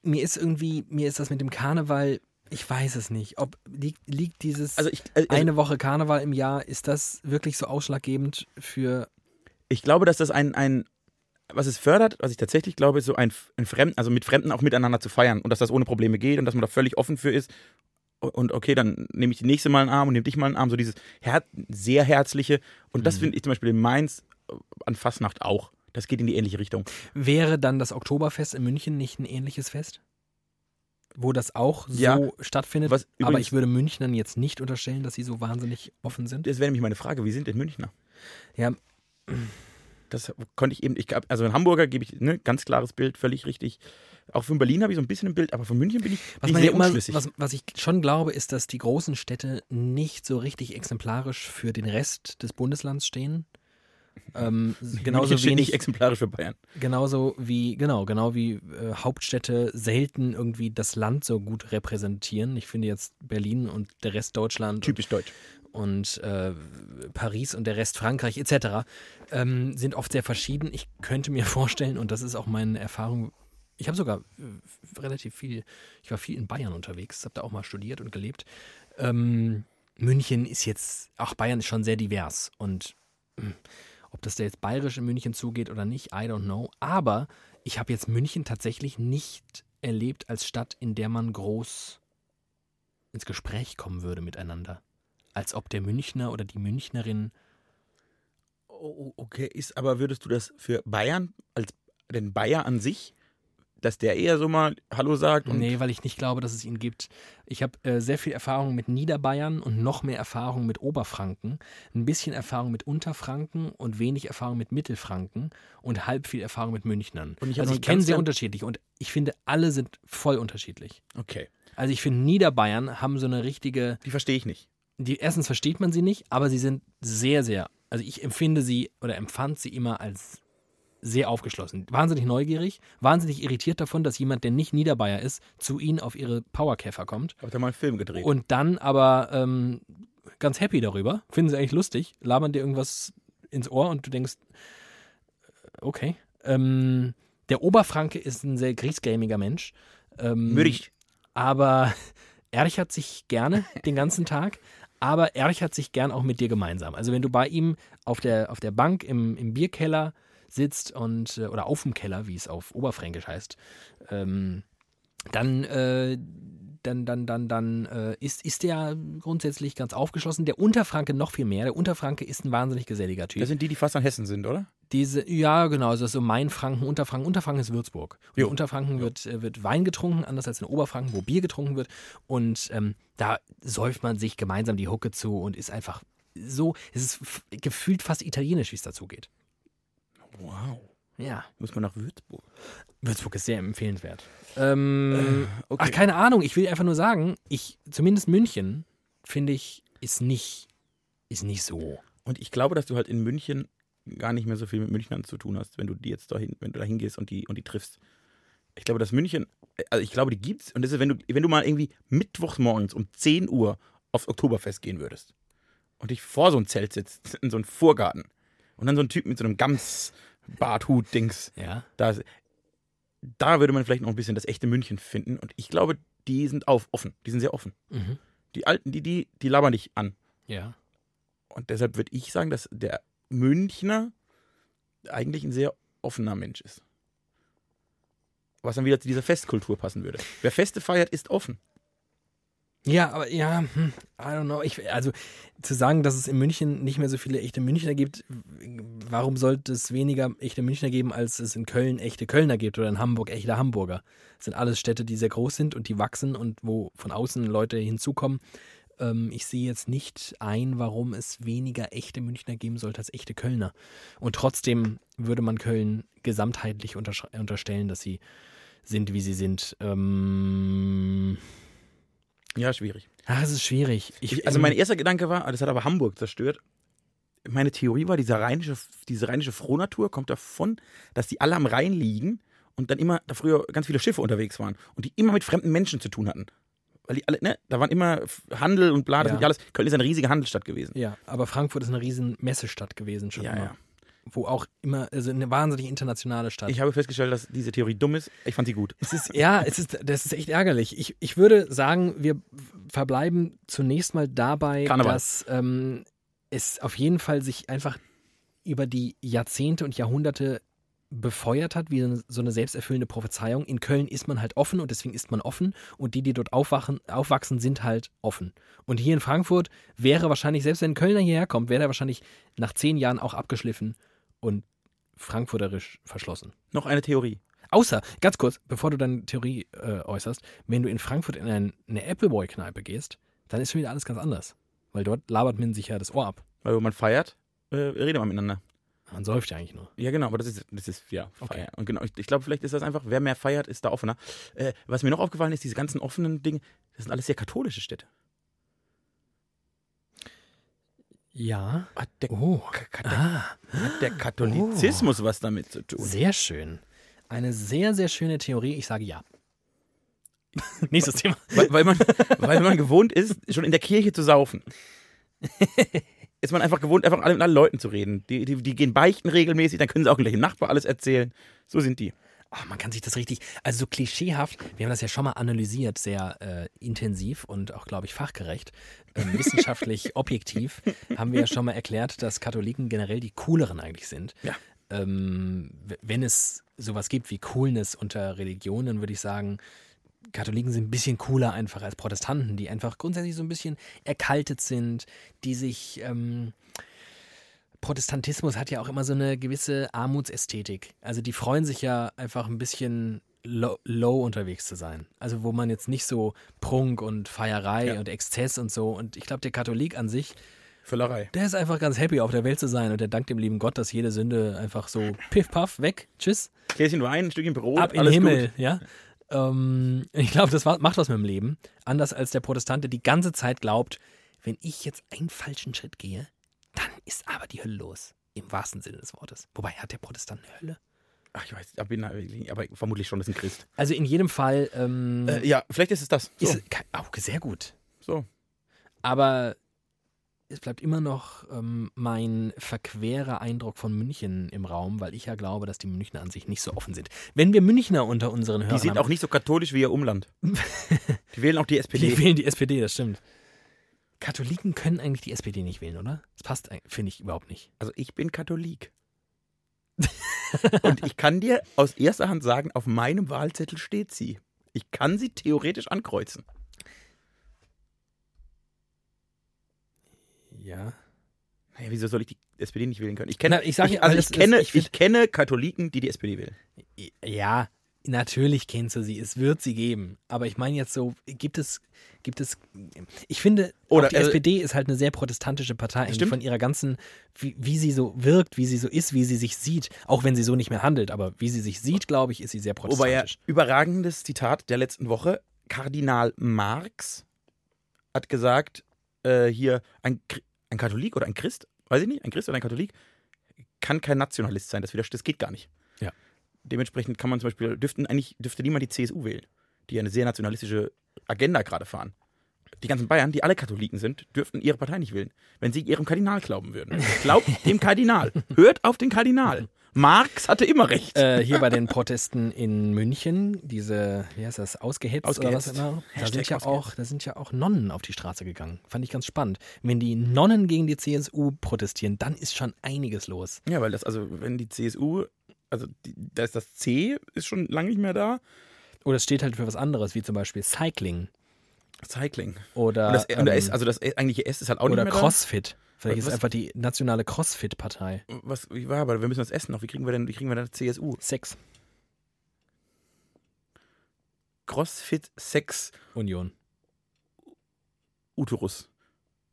mir ist irgendwie, mir ist das mit dem Karneval, ich weiß es nicht. Ob liegt, liegt dieses Also ich, also eine Woche Karneval im Jahr, ist das wirklich so ausschlaggebend für. ich glaube, dass das ein, ein, was es fördert, was ich tatsächlich glaube, ist so ein, ein Fremden, also mit Fremden auch miteinander zu feiern und dass das ohne Probleme geht und dass man da völlig offen für ist. Und okay, dann nehme ich die nächste mal einen Arm und nehme dich mal einen Arm, so dieses her sehr herzliche. Und das finde ich zum Beispiel in Mainz äh, an Fastnacht auch. Das geht in die ähnliche Richtung. Wäre dann das Oktoberfest in München nicht ein ähnliches Fest? Wo das auch so Ja. stattfindet. Was aber übrigens- ich würde Münchnern jetzt nicht unterstellen, dass sie so wahnsinnig offen sind. Das wäre nämlich meine Frage, wie sind denn Münchner? Ja, Das konnte ich eben, ich also in Hamburger gebe ich ne, ganz klares Bild, völlig richtig. Auch von Berlin habe ich so ein bisschen ein Bild, aber von München bin ich, Was, bin ich man sehr immer, unschlüssig. was, was ich schon glaube, ist, dass die großen Städte nicht so richtig exemplarisch für den Rest des Bundeslands stehen. Ähm, genauso München wenig, exemplarisch für Bayern. genauso wie, genau, genau wie äh, Hauptstädte selten irgendwie das Land so gut repräsentieren. Ich finde jetzt Berlin und der Rest Deutschland Typisch deutsch. und äh, Paris und der Rest Frankreich etc. Ähm, sind oft sehr verschieden. Ich könnte mir vorstellen, und das ist auch meine Erfahrung, ich habe sogar äh, relativ viel, ich war viel in Bayern unterwegs, habe da auch mal studiert und gelebt. Ähm, München ist jetzt, auch Bayern ist schon sehr divers und mh, ob das da jetzt bayerisch in München zugeht oder nicht, I don't know. Aber ich habe jetzt München tatsächlich nicht erlebt als Stadt, in der man groß ins Gespräch kommen würde miteinander. Als ob der Münchner oder die Münchnerin. Oh, okay, ist aber würdest du das für Bayern als den Bayer an sich dass der eher so mal Hallo sagt. Und Nee, weil ich nicht glaube, dass es ihn gibt. Ich habe äh, sehr viel Erfahrung mit Niederbayern und noch mehr Erfahrung mit Oberfranken, ein bisschen Erfahrung mit Unterfranken und wenig Erfahrung mit Mittelfranken und halb viel Erfahrung mit Münchnern. Und ich also ich kenne sehr unterschiedlich und ich finde, alle sind voll unterschiedlich. Okay. Also ich finde, Niederbayern haben so eine richtige, Die verstehe ich nicht. die erstens versteht man sie nicht, aber sie sind sehr, sehr, also ich empfinde sie oder empfand sie immer als sehr aufgeschlossen, wahnsinnig neugierig, wahnsinnig irritiert davon, dass jemand, der nicht Niederbayer ist, zu ihnen auf ihre Powerkäfer kommt Habt ihr mal einen Film gedreht? und dann aber ähm, ganz happy darüber, finden sie eigentlich lustig, labern dir irgendwas ins Ohr und du denkst, äh, okay. Ähm, der Oberfranke ist ein sehr griesgrämiger Mensch. Ähm, Mürrig. aber Erich sich gerne den ganzen Tag, aber Erich sich gern auch mit dir gemeinsam. Also wenn du bei ihm auf der, auf der Bank im, im Bierkeller sitzt und äh, oder auf dem Keller, wie es auf Oberfränkisch heißt, ähm, dann, äh, dann, dann, dann, dann äh, ist, ist der grundsätzlich ganz aufgeschlossen. Der Unterfranke noch viel mehr. Der Unterfranke ist ein wahnsinnig geselliger Typ. Das sind die, die fast an Hessen sind, oder? Diese, ja, genau, also so Mainfranken, Unterfranken. Unterfranken ist Würzburg. Und Jo. Unterfranken wird, äh, wird Wein getrunken, anders als in Oberfranken, wo Bier getrunken wird. Und ähm, da säuft man sich gemeinsam die Hucke zu und ist einfach so, es ist gefühlt fast italienisch, wie es dazu geht. Wow. Ja, Muss man nach Würzburg. Würzburg ist sehr empfehlenswert. Ähm, okay. Ach, keine Ahnung, ich will einfach nur sagen, ich, zumindest München, finde ich, ist nicht, ist nicht so. Und ich glaube, dass du halt in München gar nicht mehr so viel mit Münchnern zu tun hast, wenn du die jetzt dahin, wenn du da hingehst und die, und die triffst. Ich glaube, dass München, also ich glaube, die gibt's. Und das ist, wenn du, wenn du mal irgendwie mittwochs morgens um 10 Uhr aufs Oktoberfest gehen würdest und dich vor so ein Zelt sitzt, in so einen Vorgarten und dann so ein Typ mit so einem Gams-Barthut-Dings, Ja. da, da würde man vielleicht noch ein bisschen das echte München finden. Und ich glaube, die sind auf, offen. Die sind sehr offen. Mhm. Die Alten, die, die, die labern dich an. Ja. Und deshalb würde ich sagen, dass der Münchner eigentlich ein sehr offener Mensch ist. Was dann wieder zu dieser Festkultur passen würde. Wer Feste feiert, ist offen. Ja, aber ja, hm, I don't know. Ich, also zu sagen, dass es in München nicht mehr so viele echte Münchner gibt, warum sollte es weniger echte Münchner geben, als es in Köln echte Kölner gibt oder in Hamburg echte Hamburger? Das sind alles Städte, die sehr groß sind und die wachsen und wo von außen Leute hinzukommen. Ähm, ich sehe jetzt nicht ein, warum es weniger echte Münchner geben sollte als echte Kölner. Und trotzdem würde man Köln gesamtheitlich unterstellen, dass sie sind, wie sie sind. Ähm, Ja, schwierig. Ach, es ist schwierig. Ich, also mein erster Gedanke war, das hat aber Hamburg zerstört. Meine Theorie war, dieser rheinische, diese rheinische Frohnatur kommt davon, dass die alle am Rhein liegen und dann immer, da früher ganz viele Schiffe unterwegs waren und die immer mit fremden Menschen zu tun hatten. Weil die alle, ne, da waren immer Handel und bla, das ja alles, Köln ist eine riesige Handelsstadt gewesen. Ja, aber Frankfurt ist eine riesen Messestadt gewesen schon Ja, immer. ja. Wo auch immer, also eine wahnsinnig internationale Stadt. Ich habe festgestellt, dass diese Theorie dumm ist. Ich fand sie gut. es ist, ja, es ist, das ist echt ärgerlich. Ich, ich würde sagen, wir verbleiben zunächst mal dabei, Karneval. dass ähm, es auf jeden Fall sich einfach über die Jahrzehnte und Jahrhunderte befeuert hat, wie so eine selbsterfüllende Prophezeiung. In Köln ist man halt offen und deswegen ist man offen und die, die dort aufwachen, aufwachsen, sind halt offen. Und hier in Frankfurt wäre wahrscheinlich, selbst wenn ein Kölner hierher kommt, wäre er wahrscheinlich nach zehn Jahren auch abgeschliffen und frankfurterisch verschlossen. Noch eine Theorie. Außer, ganz kurz, bevor du deine Theorie äh, äußerst, wenn du in Frankfurt in ein, eine Appleboy-Kneipe gehst, dann ist schon wieder alles ganz anders. Weil dort labert man sich ja das Ohr ab. Weil wenn man feiert, äh, redet man miteinander. Man säuft ja eigentlich nur. Ja, genau, aber das ist, das ist ja, Okay. Und genau, ich, ich glaube, vielleicht ist das einfach, wer mehr feiert, ist da offener. Äh, was mir noch aufgefallen ist, diese ganzen offenen Dinge, das sind alles sehr katholische Städte. Ja. Hat der, Oh. Ka- der, Ah, hat der Katholizismus was damit zu tun? sehr schön. Eine sehr, sehr schöne Theorie. Ich sage ja. Nächstes Thema. Weil, weil, man, weil man gewohnt ist, schon in der Kirche zu saufen. Ist man einfach gewohnt, einfach mit allen Leuten zu reden. Die, die, die gehen beichten regelmäßig, dann können sie auch gleich dem Nachbar alles erzählen. So sind die. Ach, man kann sich das richtig, also so klischeehaft, wir haben das ja schon mal analysiert, sehr äh, intensiv und auch, glaube ich, fachgerecht, ähm, wissenschaftlich objektiv, haben wir ja schon mal erklärt, dass Katholiken generell die cooleren eigentlich sind. Ja. Ähm, wenn es sowas gibt wie Coolness unter Religionen, würde ich sagen, Katholiken sind ein bisschen cooler einfach als Protestanten, die einfach grundsätzlich so ein bisschen erkaltet sind, die sich. Ähm, Protestantismus hat ja auch immer so eine gewisse Armutsästhetik. Also die freuen sich ja einfach ein bisschen low, low unterwegs zu sein. Also wo man jetzt nicht so Prunk und Feierei Ja. und Exzess und so. Und ich glaube, der Katholik an sich, Völlerei. der ist einfach ganz happy, auf der Welt zu sein. Und der dankt dem lieben Gott, dass jede Sünde einfach so piff, paff, weg, tschüss, Gläschen Wein, ein Stückchen Brot, ab in den Himmel. gut. Ja? Ähm, ich glaube, das macht was mit dem Leben. Anders als der Protestant, der die ganze Zeit glaubt, wenn ich jetzt einen falschen Schritt gehe, dann ist aber die Hölle los. Im wahrsten Sinne des Wortes. Wobei, hat der Protestant eine Hölle? Ach, ich weiß, ich bin, aber vermutlich schon, das ist ein Christ. Also in jedem Fall ähm, Äh, ja, vielleicht ist es das. So. ist auch sehr gut. so. Aber es bleibt immer noch ähm, mein verquerer Eindruck von München im Raum, weil ich ja glaube, dass die Münchner an sich nicht so offen sind. Wenn wir Münchner unter unseren Hörern Die sind haben, auch nicht so katholisch wie ihr Umland. Die wählen auch die SPD. die wählen die SPD, das stimmt. Katholiken können eigentlich die SPD nicht wählen, oder? Das passt, eig- finde ich, überhaupt nicht. Also ich bin Katholik. Und ich kann dir aus erster Hand sagen, auf meinem Wahlzettel steht sie. Ich kann sie theoretisch ankreuzen. Ja. Naja, wieso soll ich die SPD nicht wählen können? Ich kenne, Na, ich sag ich, also ich, kenne, das- ich, ich kenne Katholiken, die die SPD wählen. Ja, natürlich kennst du sie. Es wird sie geben. Aber ich meine jetzt so, gibt es, gibt es, ich finde, Oder, die äh, SPD ist halt eine sehr protestantische Partei, von ihrer ganzen, wie, wie sie so wirkt, wie sie so ist, wie sie sich sieht, auch wenn sie so nicht mehr handelt, aber wie sie sich sieht, glaube ich, ist sie sehr Wobei ja, protestantisch. überragendes Zitat der letzten Woche. Kardinal Marx hat gesagt, äh, hier ein, ein Katholik oder ein Christ, weiß ich nicht, ein Christ oder ein Katholik, kann kein Nationalist sein. Das, widerspricht- das geht gar nicht. Dementsprechend kann man zum Beispiel, dürften eigentlich, dürfte niemand die CSU wählen, die eine sehr nationalistische Agenda gerade fahren. Die ganzen Bayern, die alle Katholiken sind, dürften ihre Partei nicht wählen, wenn sie ihrem Kardinal glauben würden. Glaubt dem Kardinal. Hört auf den Kardinal. Marx hatte immer recht. Äh, hier bei den Protesten in München, diese, wie heißt das, ausgehetzt, oder was Ausgehetzt. immer, da Hashtag sind, ja ausgehetzt. auch, da sind ja auch Nonnen auf die Straße gegangen. Fand ich ganz spannend. Wenn die Nonnen gegen die CSU protestieren, dann ist schon einiges los. Ja, weil das, also, wenn die CSU, also da ist das C, ist schon lange nicht mehr da. Oder es steht halt für was anderes, wie zum Beispiel Cycling. Cycling. Oder, Und das, und ähm, S, also das eigentliche S ist halt auch oder nicht mehr Crossfit. Vielleicht ist es Was- einfach die nationale Crossfit-Partei. da. Was, wie war, aber wir müssen das essen noch. Wie kriegen wir denn, wie kriegen wir denn CSU? Sex Crossfit Sex Union. Uterus.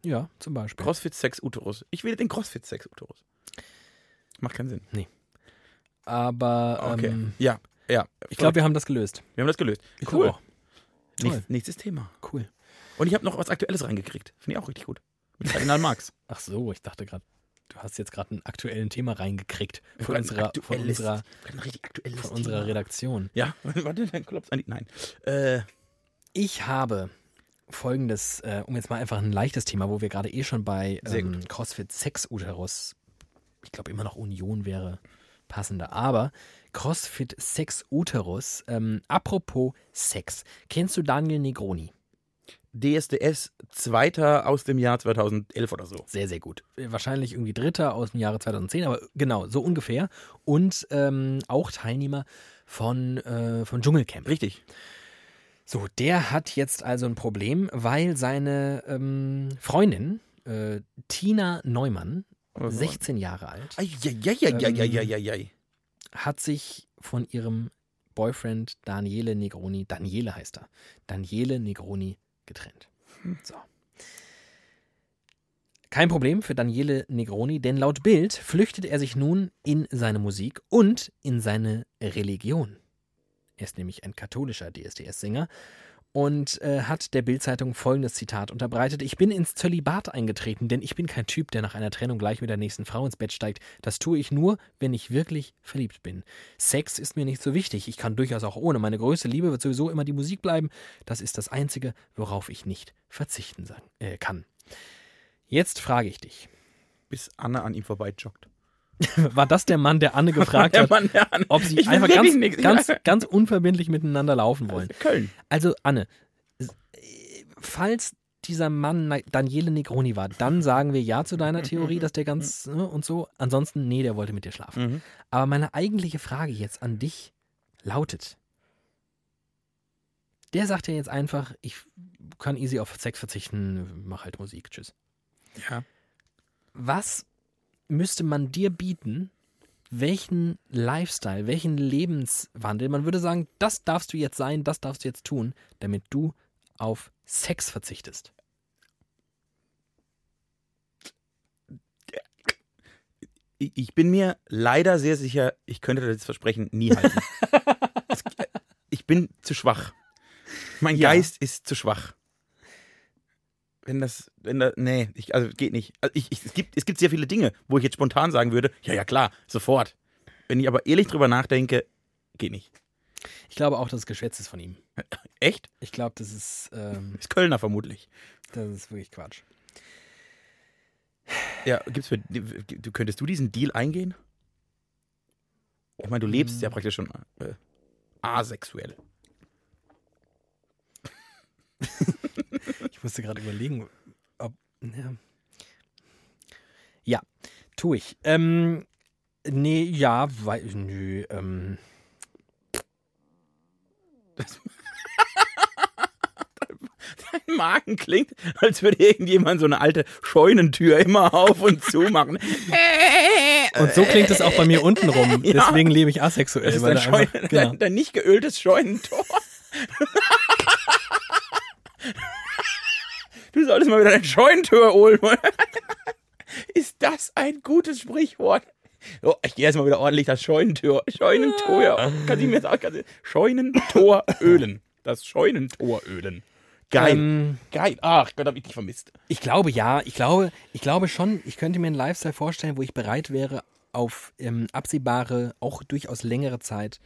Ja, zum Beispiel. Crossfit Sex Uterus. Ich wähle den Crossfit Sex Uterus. Macht keinen Sinn. Aber Okay. ähm, ja, ja. ich glaube, wir haben das gelöst. wir haben das gelöst. Ich Cool. Toll. Nächstes, Thema. Cool. Und ich habe noch was Aktuelles reingekriegt. Finde ich auch richtig gut. Mit Kardinal Marx. Ach so, ich dachte gerade, du hast jetzt gerade einen aktuellen Thema reingekriegt von Ein unserer, von aktuelles- unserer, ein aktuelles von unserer. Redaktion. Ja, warte, dann klopft an die. Nein. Äh, Ich habe folgendes, äh, um jetzt mal einfach ein leichtes Thema, wo wir gerade eh schon bei ähm, CrossFit Sex Uterus, ich glaube immer noch Union wäre passender, aber CrossFit Sex Uterus, ähm, apropos Sex, kennst du Daniel Negroni? DSDS Zweiter aus dem Jahr 2011 oder so. Sehr, sehr gut. Wahrscheinlich irgendwie Dritter aus dem Jahre 2010, aber genau, so ungefähr. Und ähm, auch Teilnehmer von, äh, von Dschungelcamp. Richtig. So, der hat jetzt also ein Problem, weil seine ähm, Freundin, äh, Tina Neumann, 16 Jahre alt, Eieieiei. hat sich von ihrem Boyfriend Daniele Negroni, Daniele heißt er, Daniele Negroni getrennt. So. Kein Problem für Daniele Negroni, denn laut Bild flüchtet er sich nun in seine Musik und in seine Religion. Er ist nämlich ein katholischer DSDS-Sänger und äh, hat der Bild-Zeitung folgendes Zitat unterbreitet: Ich bin ins Zölibat eingetreten, denn ich bin kein Typ, der nach einer Trennung gleich mit der nächsten Frau ins Bett steigt. Das tue ich nur, wenn ich wirklich verliebt bin. Sex ist mir nicht so wichtig. Ich kann durchaus auch ohne. Meine größte Liebe wird sowieso immer die Musik bleiben. Das ist das Einzige, worauf ich nicht verzichten äh, kann. Jetzt frage ich dich: Bis Anne an ihm vorbeijoggt. War das der Mann, der Anne gefragt Der hat, Mann, der Anne. ob sie Ich einfach ganz, ganz, ganz unverbindlich miteinander laufen wollen? Köln. Also, Anne, äh, falls dieser Mann Daniele Negroni war, dann sagen wir ja zu deiner Theorie, dass der ganz ne, und so. Ansonsten, nee, der wollte mit dir schlafen. Mhm. Aber meine eigentliche Frage jetzt an dich lautet: Der sagt ja jetzt einfach, ich kann easy auf Sex verzichten, mach halt Musik, tschüss. Ja. Was müsste man dir bieten, welchen Lifestyle, welchen Lebenswandel, man würde sagen, das darfst du jetzt sein, das darfst du jetzt tun, damit du auf Sex verzichtest. Ich bin mir leider sehr sicher, ich könnte das Versprechen nie halten. Ich bin zu schwach. Mein Ja. Geist ist zu schwach. Wenn das, wenn da, nee, ich, also geht nicht. Also ich, ich, es, gibt, es gibt sehr viele Dinge, wo ich jetzt spontan sagen würde, ja, ja, klar, sofort. Wenn ich aber ehrlich drüber nachdenke, geht nicht. Ich glaube auch, dass es Geschwätz ist von ihm. Echt? Ich glaube, das ist, ähm, Ist Kölner vermutlich. das ist wirklich Quatsch. Ja, gibt's für, du, könntest du diesen Deal eingehen? Ich meine, du lebst ja praktisch schon äh, asexuell. Ich musste gerade überlegen, ob. Ja, ja tue ich. Ähm, nee, ja, weil. Nö, ähm. Dein Magen klingt, als würde irgendjemand so eine alte Scheunentür immer auf und zu machen. Und so klingt es auch bei mir unten rum. Ja. Deswegen lebe ich asexuell. Das ist weil dein, da einfach- genau. dein, dein nicht geöltes Scheunentor. du solltest mal wieder dein Scheunentor holen. ist das ein gutes Sprichwort? Oh, ich gehe erstmal wieder ordentlich das Scheunentor. Scheunentor. ja. Kann sie mir sagen? Kann Scheunentor ölen. Das Scheunentor ölen. Geil. Ähm, Geil. Ach Gott, hab ich dich vermisst. Ich glaube ja, ich glaube, ich glaube schon, ich könnte mir einen Lifestyle vorstellen, wo ich bereit wäre, auf ähm, absehbare, auch durchaus längere Zeit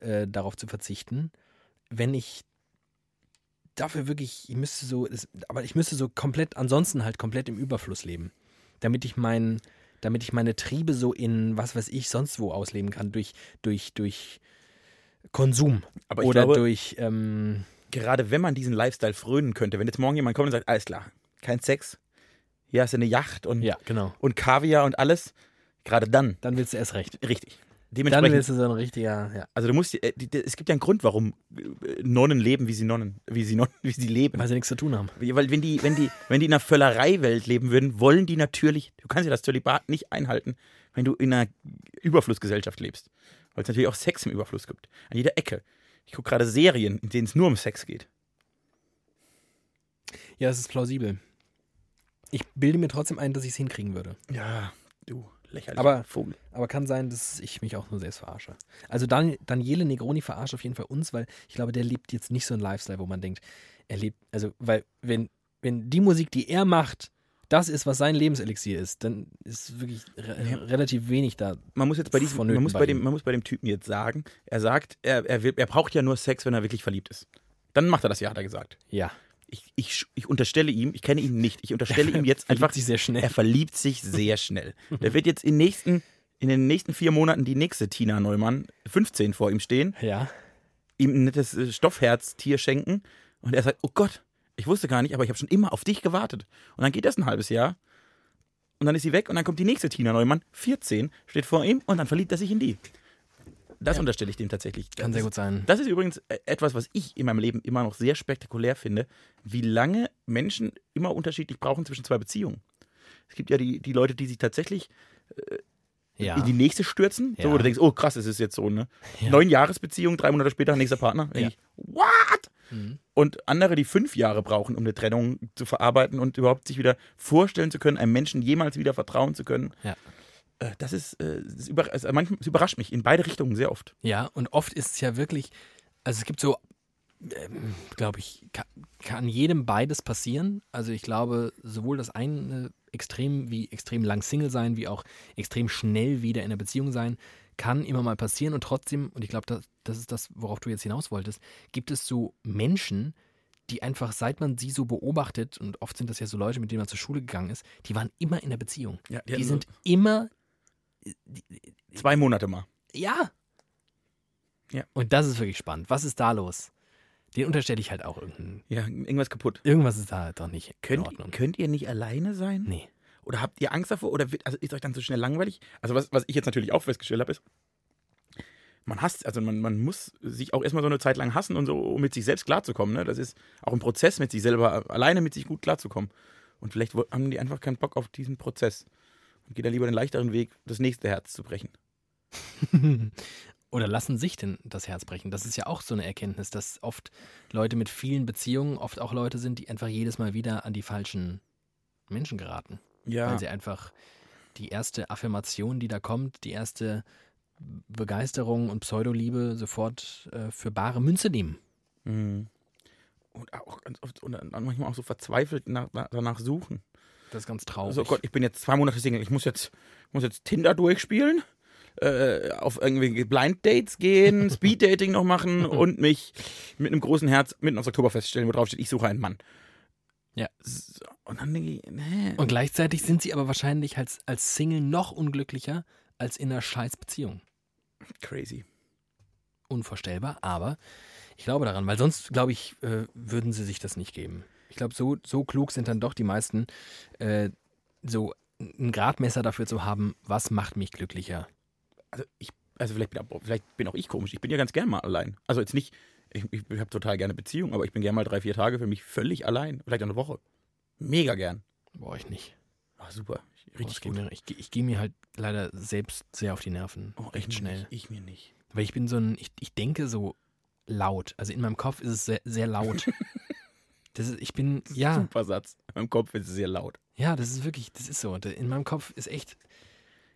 äh, darauf zu verzichten, wenn ich dafür wirklich, ich müsste so, es, aber ich müsste so komplett, ansonsten halt komplett im Überfluss leben, damit ich mein, damit ich meine Triebe so in was weiß ich sonst wo ausleben kann durch durch durch Konsum Aber oder glaube, durch ähm, gerade wenn man diesen Lifestyle frönen könnte, wenn jetzt morgen jemand kommt und sagt, alles klar, kein Sex, hier hast du eine Yacht und, ja genau, und Kaviar und alles, gerade dann, dann willst du erst recht. richtig. Dann Dementsprechend, willst du so ein richtiger, ja. also du musst, äh, die, die, es gibt ja einen Grund, warum äh, Nonnen leben, wie sie Nonnen, wie sie, Nonnen, wie sie leben. Weil sie nichts zu tun haben. Weil wenn die, wenn die, wenn die in einer Völlereiwelt leben würden, wollen die natürlich, du kannst ja das Zölibat nicht einhalten, wenn du in einer Überflussgesellschaft lebst. Weil es natürlich auch Sex im Überfluss gibt. An jeder Ecke. Ich gucke gerade Serien, in denen es nur um Sex geht. Ja, das ist plausibel. Ich bilde mir trotzdem ein, dass ich es hinkriegen würde. Ja, du lächerlicher Aber- Vogel. Aber kann sein, dass ich mich auch nur selbst verarsche. Also Dan Daniele Negroni verarscht auf jeden Fall uns, weil ich glaube, der lebt jetzt nicht so ein Lifestyle, wo man denkt, er lebt, also, weil, wenn, wenn die Musik, die er macht, das ist, was sein Lebenselixier ist, dann ist wirklich re Ja. relativ wenig da. man muss jetzt bei diesem, man muss bei dem, man muss bei dem Typen jetzt sagen, er sagt, er, er, will, er braucht ja nur Sex, wenn er wirklich verliebt ist. Dann macht er das ja, hat er gesagt. Ja. Ich, ich, ich unterstelle ihm, ich kenne ihn nicht, ich unterstelle ihm jetzt einfach, sich sehr schnell. er verliebt sich sehr schnell. Der wird jetzt in, nächsten, in den nächsten vier Monaten die nächste Tina Neumann, 15, vor ihm stehen, Ja. ihm ein nettes äh, Stoffherztier schenken und er sagt, oh Gott, ich wusste gar nicht, aber ich habe schon immer auf dich gewartet. Und dann geht das ein halbes Jahr und dann ist sie weg und dann kommt die nächste Tina Neumann, 14, steht vor ihm und dann verliebt er sich in die. Das Ja. unterstelle ich dem tatsächlich. Kann das sehr ist, gut sein. Das ist übrigens äh, etwas, was ich in meinem Leben immer noch sehr spektakulär finde, wie lange Menschen immer unterschiedlich brauchen zwischen zwei Beziehungen. Es gibt ja die, die Leute, die sich tatsächlich Ja. in die nächste stürzen, so, Ja. wo du denkst, oh krass, es ist jetzt so, ne? Ja. Neun Jahresbeziehung, drei Monate später nächster Partner. Ich, what? Mhm. Und andere, die fünf Jahre brauchen, um eine Trennung zu verarbeiten und überhaupt sich wieder vorstellen zu können, einem Menschen jemals wieder vertrauen zu können. Ja. Äh, Das ist, äh, das also überrascht mich in beide Richtungen sehr oft. Ja, und oft ist es ja wirklich, also es gibt so, ähm, glaube ich, kann, kann jedem beides passieren. Also ich glaube, sowohl das eine extrem wie extrem lang Single sein, wie auch extrem schnell wieder in einer Beziehung sein, kann immer mal passieren. Und trotzdem, und ich glaube, das, das ist das, worauf du jetzt hinaus wolltest, gibt es so Menschen, die einfach, seit man sie so beobachtet, und oft sind das ja so Leute, mit denen man zur Schule gegangen ist, die waren immer in der Beziehung. Ja, Die sind immer zwei Monate mal. ja. Ja. Und das ist wirklich spannend. Was ist da los? Den unterstelle ich halt auch irgendein. Ja, irgendwas kaputt. Irgendwas ist da doch nicht in Könnt, Ordnung. könnt ihr nicht alleine sein? Nee. Oder habt ihr Angst davor? Oder wird, also ist euch dann so schnell langweilig? Also was, was ich jetzt natürlich auch festgestellt habe, ist, man hasst, also man, man muss sich auch erstmal so eine Zeit lang hassen und so, um mit sich selbst klarzukommen. Ne? Das ist auch ein Prozess, mit sich selber alleine mit sich gut klarzukommen. Und vielleicht haben die einfach keinen Bock auf diesen Prozess. Und geht da lieber den leichteren Weg, das nächste Herz zu brechen. Oder lassen sich denn das Herz brechen? Das ist ja auch so eine Erkenntnis, dass oft Leute mit vielen Beziehungen oft auch Leute sind, die einfach jedes Mal wieder an die falschen Menschen geraten. Ja. Weil sie einfach die erste Affirmation, die da kommt, die erste Begeisterung und Pseudoliebe sofort äh, für bare Münze nehmen. Mhm. Und auch ganz oft und dann manchmal auch so verzweifelt nach, danach suchen. Das ist ganz traurig. So Gott, ich bin jetzt zwei Monate Single, ich muss jetzt, muss jetzt Tinder durchspielen, äh, auf irgendwie Blind Dates gehen, Speed Dating noch machen und mich mit einem großen Herz mitten aufs Oktoberfest stellen, wo drauf steht, ich suche einen Mann. Ja. So, und dann denke ich, nee. Und gleichzeitig sind sie aber wahrscheinlich als, als Single noch unglücklicher als in einer Scheißbeziehung. Crazy. Unvorstellbar, aber ich glaube daran, weil sonst, glaube ich, äh, würden sie sich das nicht geben. Ich glaube, so, so klug sind dann doch die meisten, äh, so ein Gradmesser dafür zu haben, was macht mich glücklicher. Also ich, also vielleicht bin, auch- vielleicht bin auch ich komisch. Ich bin ja ganz gern mal allein. Also jetzt nicht, ich, ich, habe total gerne Beziehung, aber ich bin gern mal drei, vier Tage für mich völlig allein. Vielleicht eine Woche. Mega gern. Boah, ich nicht. Ah, super. Boah, Richtig ich gehe gut. mir, ich, ich geh mir halt leider selbst sehr auf die Nerven. Oh, mir schnell. Nicht, ich mir nicht. Weil ich bin so ein, ich, ich denke so laut. Also in meinem Kopf ist es sehr, sehr laut. Das ist, ich bin, ja, Super Satz. In meinem Kopf ist es sehr laut. ja, das ist wirklich, das ist so. In meinem Kopf ist echt.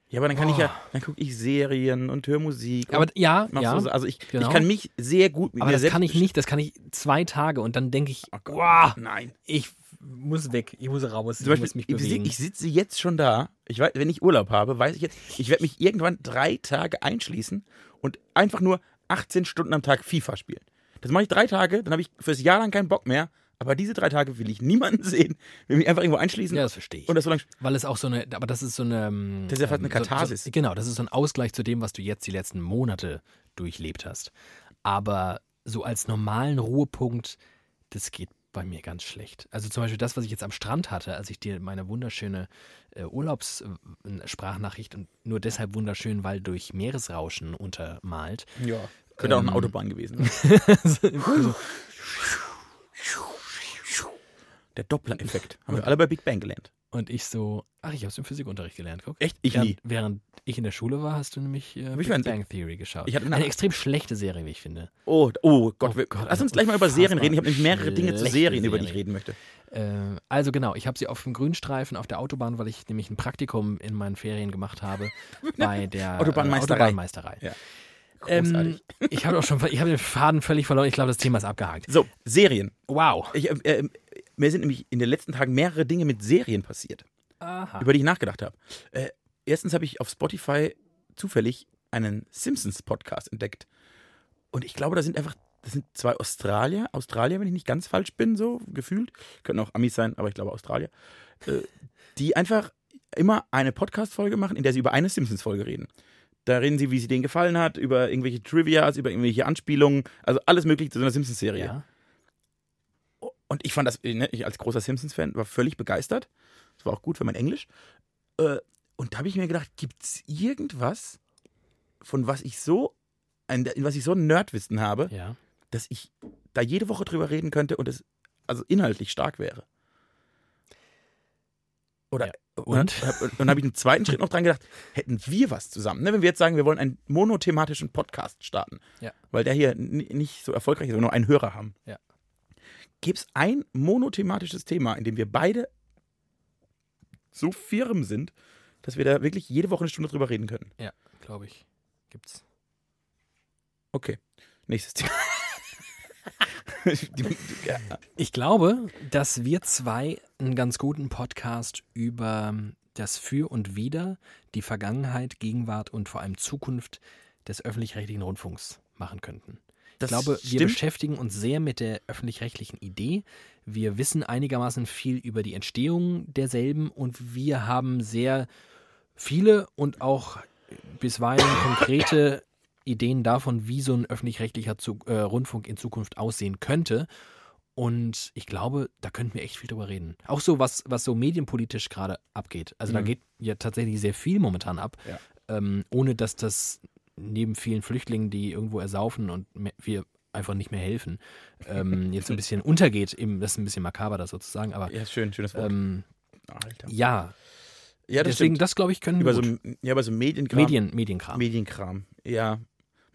Ja, aber dann kann ich ja, Oh. dann gucke ich Serien und höre Musik. Aber ja, ja. so, also ich, genau. ich kann mich sehr gut mit aber mir das selbst kann ich nicht. Das kann ich zwei Tage und dann denke ich, Oh Gott. wow, Nein. ich muss weg, ich muss raus, Zum ich Beispiel, muss mich bewegen. ich sitze jetzt schon da. Ich weiß, wenn ich Urlaub habe, weiß ich jetzt, ich werde mich irgendwann drei Tage einschließen und einfach nur 18 Stunden am Tag FIFA spielen. Das mache ich drei Tage, dann habe ich fürs Jahr lang keinen Bock mehr. Aber diese drei Tage will ich niemanden sehen. Will mich einfach irgendwo einschließen ja, das verstehe ich. und das so lange. Weil es auch so eine, aber das ist so eine. ähm, Das ist ja fast eine so- Katharsis. So, genau, das ist so ein Ausgleich zu dem, was du jetzt die letzten Monate durchlebt hast. Aber so als normalen Ruhepunkt, das geht bei mir ganz schlecht. Also zum Beispiel das, was ich jetzt am Strand hatte, als ich dir meine wunderschöne äh, Urlaubssprachnachricht und nur deshalb wunderschön, weil durch Meeresrauschen untermalt. Ja. Könnte auch eine Ähm. Autobahn gewesen sein. also, Der Doppler-Effekt. Haben wir alle bei Big Bang gelernt. und ich so, ach, ich habe es im Physikunterricht gelernt, guck. Echt? Ich während, nie. während ich in der Schule war, hast du nämlich äh, ich Big Bang Theory geschaut. Ich hatte Eine eine- extrem schlechte Serie, wie ich finde. Oh, oh Gott. Oh Gott, lass uns gleich mal über Serien reden. Ich habe nämlich mehrere Dinge zu schlechte Serien, über die ich reden möchte. Äh, also genau, ich habe sie auf dem Grünstreifen auf der Autobahn, weil ich nämlich ein Praktikum in meinen Ferien gemacht habe bei der Autobahnmeisterei. Äh, Autobahnmeisterei. Ja. Ähm, ich habe auch schon, ich habe den Faden völlig verloren. Ich glaube, das Thema ist abgehakt. So, Serien. Wow. Ich, äh, äh, mir sind nämlich in den letzten Tagen mehrere Dinge mit Serien passiert, Aha. über die ich nachgedacht habe. Äh, erstens habe ich auf Spotify zufällig einen Simpsons-Podcast entdeckt. Und ich glaube, da sind einfach, das sind zwei Australier, Australier, wenn ich nicht ganz falsch bin, so gefühlt. Könnten auch Amis sein, aber ich glaube Australier. Äh, die einfach immer eine Podcast-Folge machen, in der sie über eine Simpsons-Folge reden. Da reden sie, wie sie denen gefallen hat, über irgendwelche Trivias, über irgendwelche Anspielungen, also alles mögliche zu so einer Simpsons-Serie. Ja. Und ich fand das, ne, ich als großer Simpsons-Fan war völlig begeistert. Das war auch gut für mein Englisch. Äh, und da habe ich mir gedacht, gibt es irgendwas, von was ich so, ein, in was ich so ein Nerdwissen habe, Ja. dass ich da jede Woche drüber reden könnte und es also inhaltlich stark wäre? Oder Ja. und, Und? dann habe ich einen zweiten Schritt noch dran gedacht, hätten wir was zusammen? Ne? Wenn wir jetzt sagen, wir wollen einen monothematischen Podcast starten, Ja. weil der hier nicht so erfolgreich ist, aber nur einen Hörer haben. Ja. Gibt es ein monothematisches Thema, in dem wir beide so firm sind, dass wir da wirklich jede Woche eine Stunde drüber reden können? Ja, glaube ich. Gibt's. Okay, nächstes Thema. Ja. Ich glaube, dass wir zwei einen ganz guten Podcast über das Für und Wider, die Vergangenheit, Gegenwart und vor allem Zukunft des öffentlich-rechtlichen Rundfunks machen könnten. Das ich glaube, wir stimmt. beschäftigen uns sehr mit der öffentlich-rechtlichen Idee. Wir wissen einigermaßen viel über die Entstehung derselben und wir haben sehr viele und auch bisweilen konkrete Ideen davon, wie so ein öffentlich-rechtlicher äh, Rundfunk in Zukunft aussehen könnte. Und ich glaube, da könnten wir echt viel drüber reden. Auch so, was, was so medienpolitisch gerade abgeht. Also da Mhm. geht ja tatsächlich sehr viel momentan ab, Ja. ähm, ohne dass das neben vielen Flüchtlingen, die irgendwo ersaufen und wir einfach nicht mehr helfen, ähm, jetzt ein bisschen untergeht. Das ist ein bisschen makaber, das sozusagen, aber Ja, schön, schönes Wort. ähm, Alter. ja, Ja, das Deswegen, stimmt. das glaube ich, können Über wir so, ja, über so Medienkram. Medien, Medienkram. Medienkram. Ja.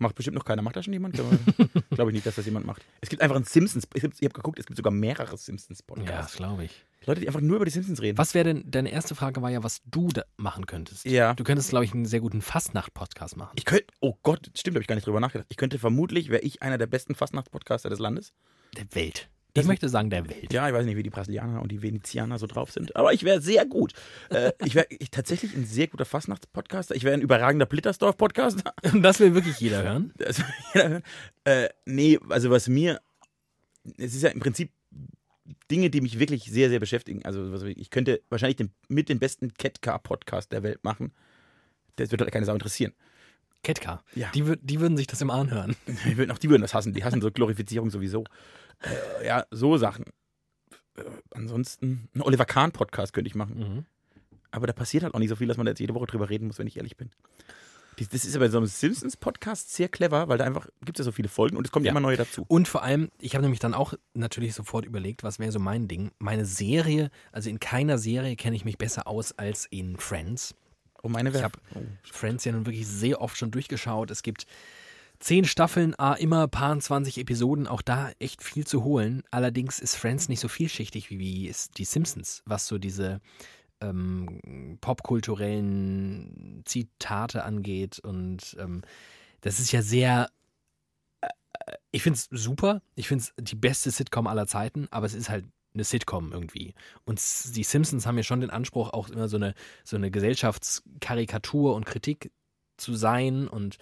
Macht bestimmt noch keiner. Macht das schon jemand? Glaube ich nicht, dass das jemand macht. Es gibt einfach einen Simpsons. Ich habe hab geguckt, es gibt sogar mehrere ja, Simpsons-Podcasts. das glaube ich. Leute, die einfach nur über die Simpsons reden. Was wäre denn, deine erste Frage war ja, was du da machen könntest. Ja. Du könntest, glaube ich, einen sehr guten Fastnacht-Podcast machen. Ich könnte, oh Gott, stimmt, habe ich gar nicht drüber nachgedacht. Ich könnte vermutlich, wäre ich einer der besten Fastnachts-Podcaster des Landes. Der Welt. Ich möchte sagen, der Welt. Ja, ich weiß nicht, wie die Brasilianer und die Venezianer so drauf sind, aber ich wäre sehr gut. Äh, ich wäre ich, tatsächlich ein sehr guter Fastnachts-Podcaster. Ich wäre ein überragender Blittersdorf-Podcaster. Das will wirklich jeder hören. Das will jeder hören. äh, nee, also was mir, es ist ja im Prinzip Dinge, die mich wirklich sehr, sehr beschäftigen. Also ich könnte wahrscheinlich den, mit den besten Catcar-Podcast der Welt machen. Das wird halt keine Sau interessieren. Ketka. Ja. Die, die würden sich das immer anhören. Die würden, auch die würden das hassen. Die hassen so Glorifizierung sowieso. Äh, ja, so Sachen. Äh, ansonsten, einen Oliver Kahn-Podcast könnte ich machen. Mhm. Aber da passiert halt auch nicht so viel, dass man da jetzt jede Woche drüber reden muss, wenn ich ehrlich bin. Das ist aber bei so einem Simpsons-Podcast sehr clever, weil da einfach gibt es ja so viele Folgen und es kommen Ja. immer neue dazu. Und vor allem, ich habe nämlich dann auch natürlich sofort überlegt, was wäre so mein Ding. Meine Serie, also in keiner Serie kenne ich mich besser aus als in Friends. Oh, meine Ich wäre. habe Friends ja nun wirklich sehr oft schon durchgeschaut. Es gibt zehn Staffeln, ah, immer paar 20 Episoden, auch da echt viel zu holen. Allerdings ist Friends nicht so vielschichtig wie, wie die Simpsons, was so diese ähm, popkulturellen Zitate angeht. Und ähm, das ist ja sehr. äh, Ich finde es super. Ich finde es die beste Sitcom aller Zeiten, aber es ist halt eine Sitcom irgendwie. Und die Simpsons haben ja schon den Anspruch, auch immer so eine, so eine Gesellschaftskarikatur und Kritik zu sein. Und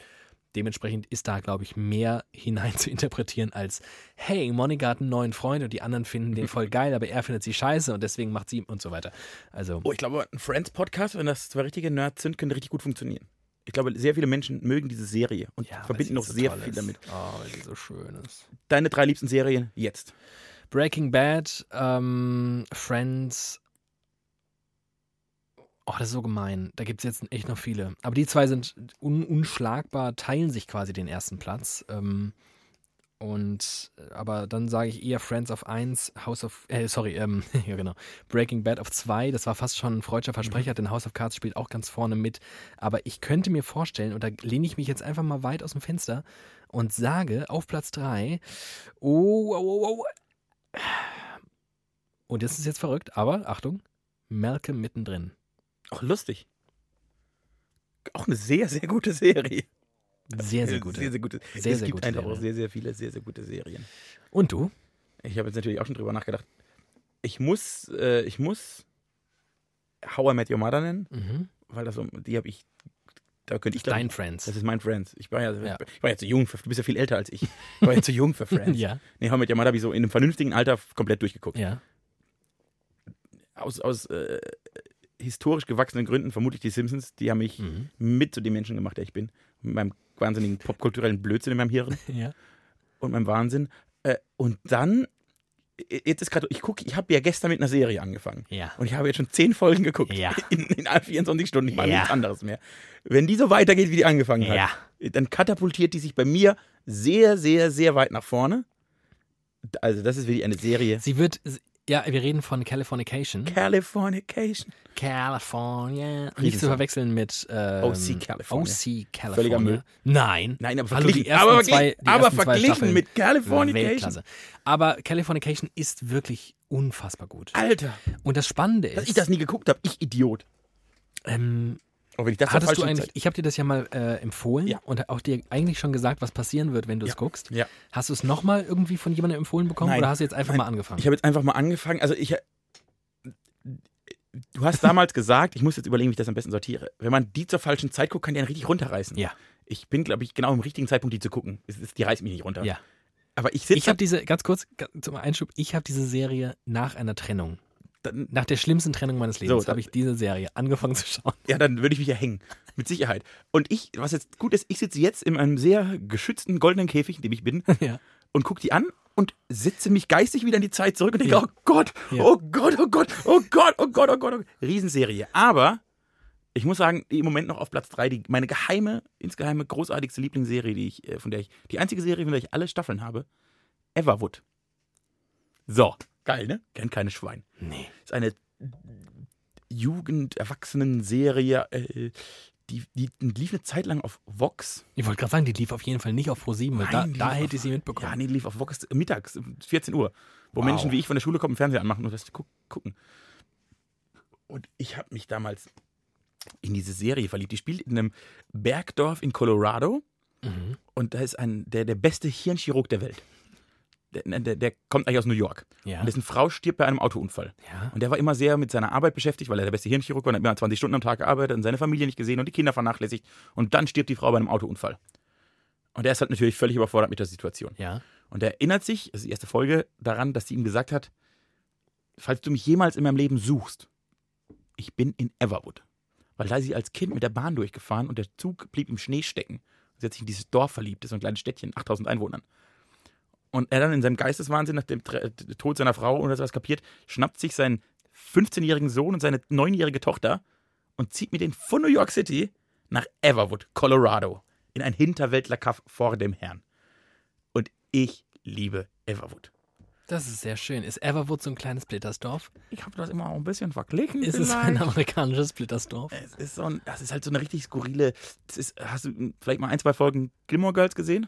dementsprechend ist da, glaube ich, mehr hinein zu interpretieren als, hey, Monika hat einen neuen Freund und die anderen finden den voll geil, aber er findet sie scheiße und deswegen macht sie und so weiter. Also, Oh, ich glaube, ein Friends-Podcast, wenn das zwei richtige Nerds sind, könnte richtig gut funktionieren. Ich glaube, sehr viele Menschen mögen diese Serie und ja, verbinden noch so sehr viel ist. damit. Oh, weil sie so schön ist. Deine drei liebsten Serien jetzt. Breaking Bad, ähm, Friends. Oh, das ist so gemein. Da gibt es jetzt echt noch viele. Aber die zwei sind un unschlagbar, teilen sich quasi den ersten Platz. Ähm, und aber dann sage ich eher Friends auf 1, House of, äh, sorry, ähm, ja genau, Breaking Bad auf 2, das war fast schon ein freudscher Versprecher, denn House of Cards spielt auch ganz vorne mit. Aber ich könnte mir vorstellen, und da lehne ich mich jetzt einfach mal weit aus dem Fenster und sage auf Platz 3, oh, oh, oh, oh, und das ist jetzt verrückt, aber Achtung, Malcolm mittendrin. Auch lustig. Auch eine sehr, sehr gute Serie. Sehr, sehr gute. Sehr, sehr gute. Sehr, es sehr gibt einfach auch Serie. sehr, sehr viele sehr, sehr gute Serien. Und du? Ich habe jetzt natürlich auch schon drüber nachgedacht. Ich muss, äh, ich muss How I Met Your Mother nennen, Mhm. weil das so, die habe ich, da könnte ich Dein ich, Friends. Das ist mein Friends. Ich war ja, Ja. Ich war ja zu jung, für, du bist ja viel älter als ich. Ich war ja zu jung für Friends. ja, Nee, How I Met Your Mother habe ich so in einem vernünftigen Alter komplett durchgeguckt. ja. Aus, aus äh, historisch gewachsenen Gründen, vermutlich die Simpsons, die haben mich Mhm. mit zu dem Menschen gemacht, der ich bin. Mit meinem wahnsinnigen popkulturellen Blödsinn in meinem Hirn Ja. und meinem Wahnsinn. Äh, und dann, jetzt ist gerade, ich gucke, ich habe ja gestern mit einer Serie angefangen. Ja. Und ich habe jetzt schon zehn Folgen geguckt. Ja. In, in allen 24 Stunden. Ich Ja. nichts anderes mehr. Wenn die so weitergeht, wie die angefangen hat, dann katapultiert die sich bei mir sehr, sehr, sehr weit nach vorne. Also, das ist wirklich eine Serie. Sie wird, ja, wir reden von Californication. Californication. California. Nicht zu verwechseln mit ähm, OC California. OC California. Völliger Müll. Nein. Nein, aber Hallo, verglichen, ersten aber, zwei, verglichen, aber verglichen mit Californication. Weltklasse. Aber Californication ist wirklich unfassbar gut. Alter, Und das Spannende dass ist, ich das nie geguckt habe. Ich Idiot. ähm, Auch wenn ich das hattest du eigentlich, ich habe dir das ja mal äh, empfohlen Ja. und auch dir eigentlich schon gesagt, was passieren wird, wenn du es Ja. guckst. Ja. Hast du es nochmal irgendwie von jemandem empfohlen bekommen Nein. oder hast du jetzt einfach Nein. mal angefangen? Ich habe jetzt einfach mal angefangen. Also ich. Du hast damals gesagt, ich muss jetzt überlegen, wie ich das am besten sortiere. Wenn man die zur falschen Zeit guckt, kann die einen richtig runterreißen. Ja. Ich bin, glaube ich, genau im richtigen Zeitpunkt, die zu gucken. Die reißt mich nicht runter. Ja. Aber ich sitze. Ich habe diese, ganz kurz zum Einschub, ich habe diese Serie nach einer Trennung, dann, nach der schlimmsten Trennung meines Lebens, dann- habe ich diese Serie angefangen zu schauen. ja, dann würde ich mich ja hängen. Mit Sicherheit. Und ich, was jetzt gut ist, ich sitze jetzt in einem sehr geschützten goldenen Käfig, in dem ich bin, ja. und gucke die an und setze mich geistig wieder in die Zeit zurück und denke, Ja. oh Gott, Ja. oh Gott, oh Gott, oh Gott, oh Gott, oh Gott, oh Gott. Riesenserie. Aber ich muss sagen, im Moment noch auf Platz 3, die, meine geheime, insgeheime, großartigste Lieblingsserie, die ich, äh, von der ich, die einzige Serie, von der ich alle Staffeln habe, Everwood. So, geil, ne? Kennt keine Schwein. Nee. Ist eine Jugend-, Erwachsenen-Serie. Äh, die, die lief eine Zeit lang auf Vox. Ich wollte gerade sagen, die lief auf jeden Fall nicht auf Pro7, weil da, Nein, da lief hätte ich sie mitbekommen. Ja, nee, die lief auf Vox mittags, um 14 Uhr. Wo Wow. Menschen wie ich von der Schule kommen, Fernseher anmachen und das gu gucken. Und ich habe mich damals in diese Serie verliebt. Die spielt in einem Bergdorf in Colorado. Mhm. Und da ist ein, der, der beste Hirnchirurg der Welt. Der, der, der kommt eigentlich aus New York. Ja. Und dessen Frau stirbt bei einem Autounfall. ja. Und der war immer sehr mit seiner Arbeit beschäftigt, weil er der beste Hirnchirurg war und hat immer 20 Stunden am Tag gearbeitet und seine Familie nicht gesehen und die Kinder vernachlässigt. Und dann stirbt die Frau bei einem Autounfall. Und er ist halt natürlich völlig überfordert mit der Situation. Ja. Und er erinnert sich, das ist die erste Folge, daran, dass sie ihm gesagt hat, falls du mich jemals in meinem Leben suchst, ich bin in Everwood. Weil da ist sie als Kind mit der Bahn durchgefahren und der Zug blieb im Schnee stecken. Sie hat sich in dieses Dorf verliebt, das ist so ein kleines Städtchen, 8000 Einwohnern. Und er dann in seinem Geisteswahnsinn nach dem Tre- Tod seiner Frau oder sowas kapiert, schnappt sich seinen 15-jährigen Sohn und seine 9-jährige Tochter und zieht mit denen von New York City nach Everwood, Colorado, in ein Hinterwäldlerkaff vor dem Herrn. Und ich liebe Everwood. Das ist sehr schön. Ist Everwood so ein kleines Blittersdorf? Ich habe das immer auch ein bisschen verglichen. Ist es ein amerikanisches Blittersdorf? es ist so ein, das ist halt so eine richtig skurrile. Ist, hast du vielleicht mal ein, zwei Folgen Gilmore Girls gesehen?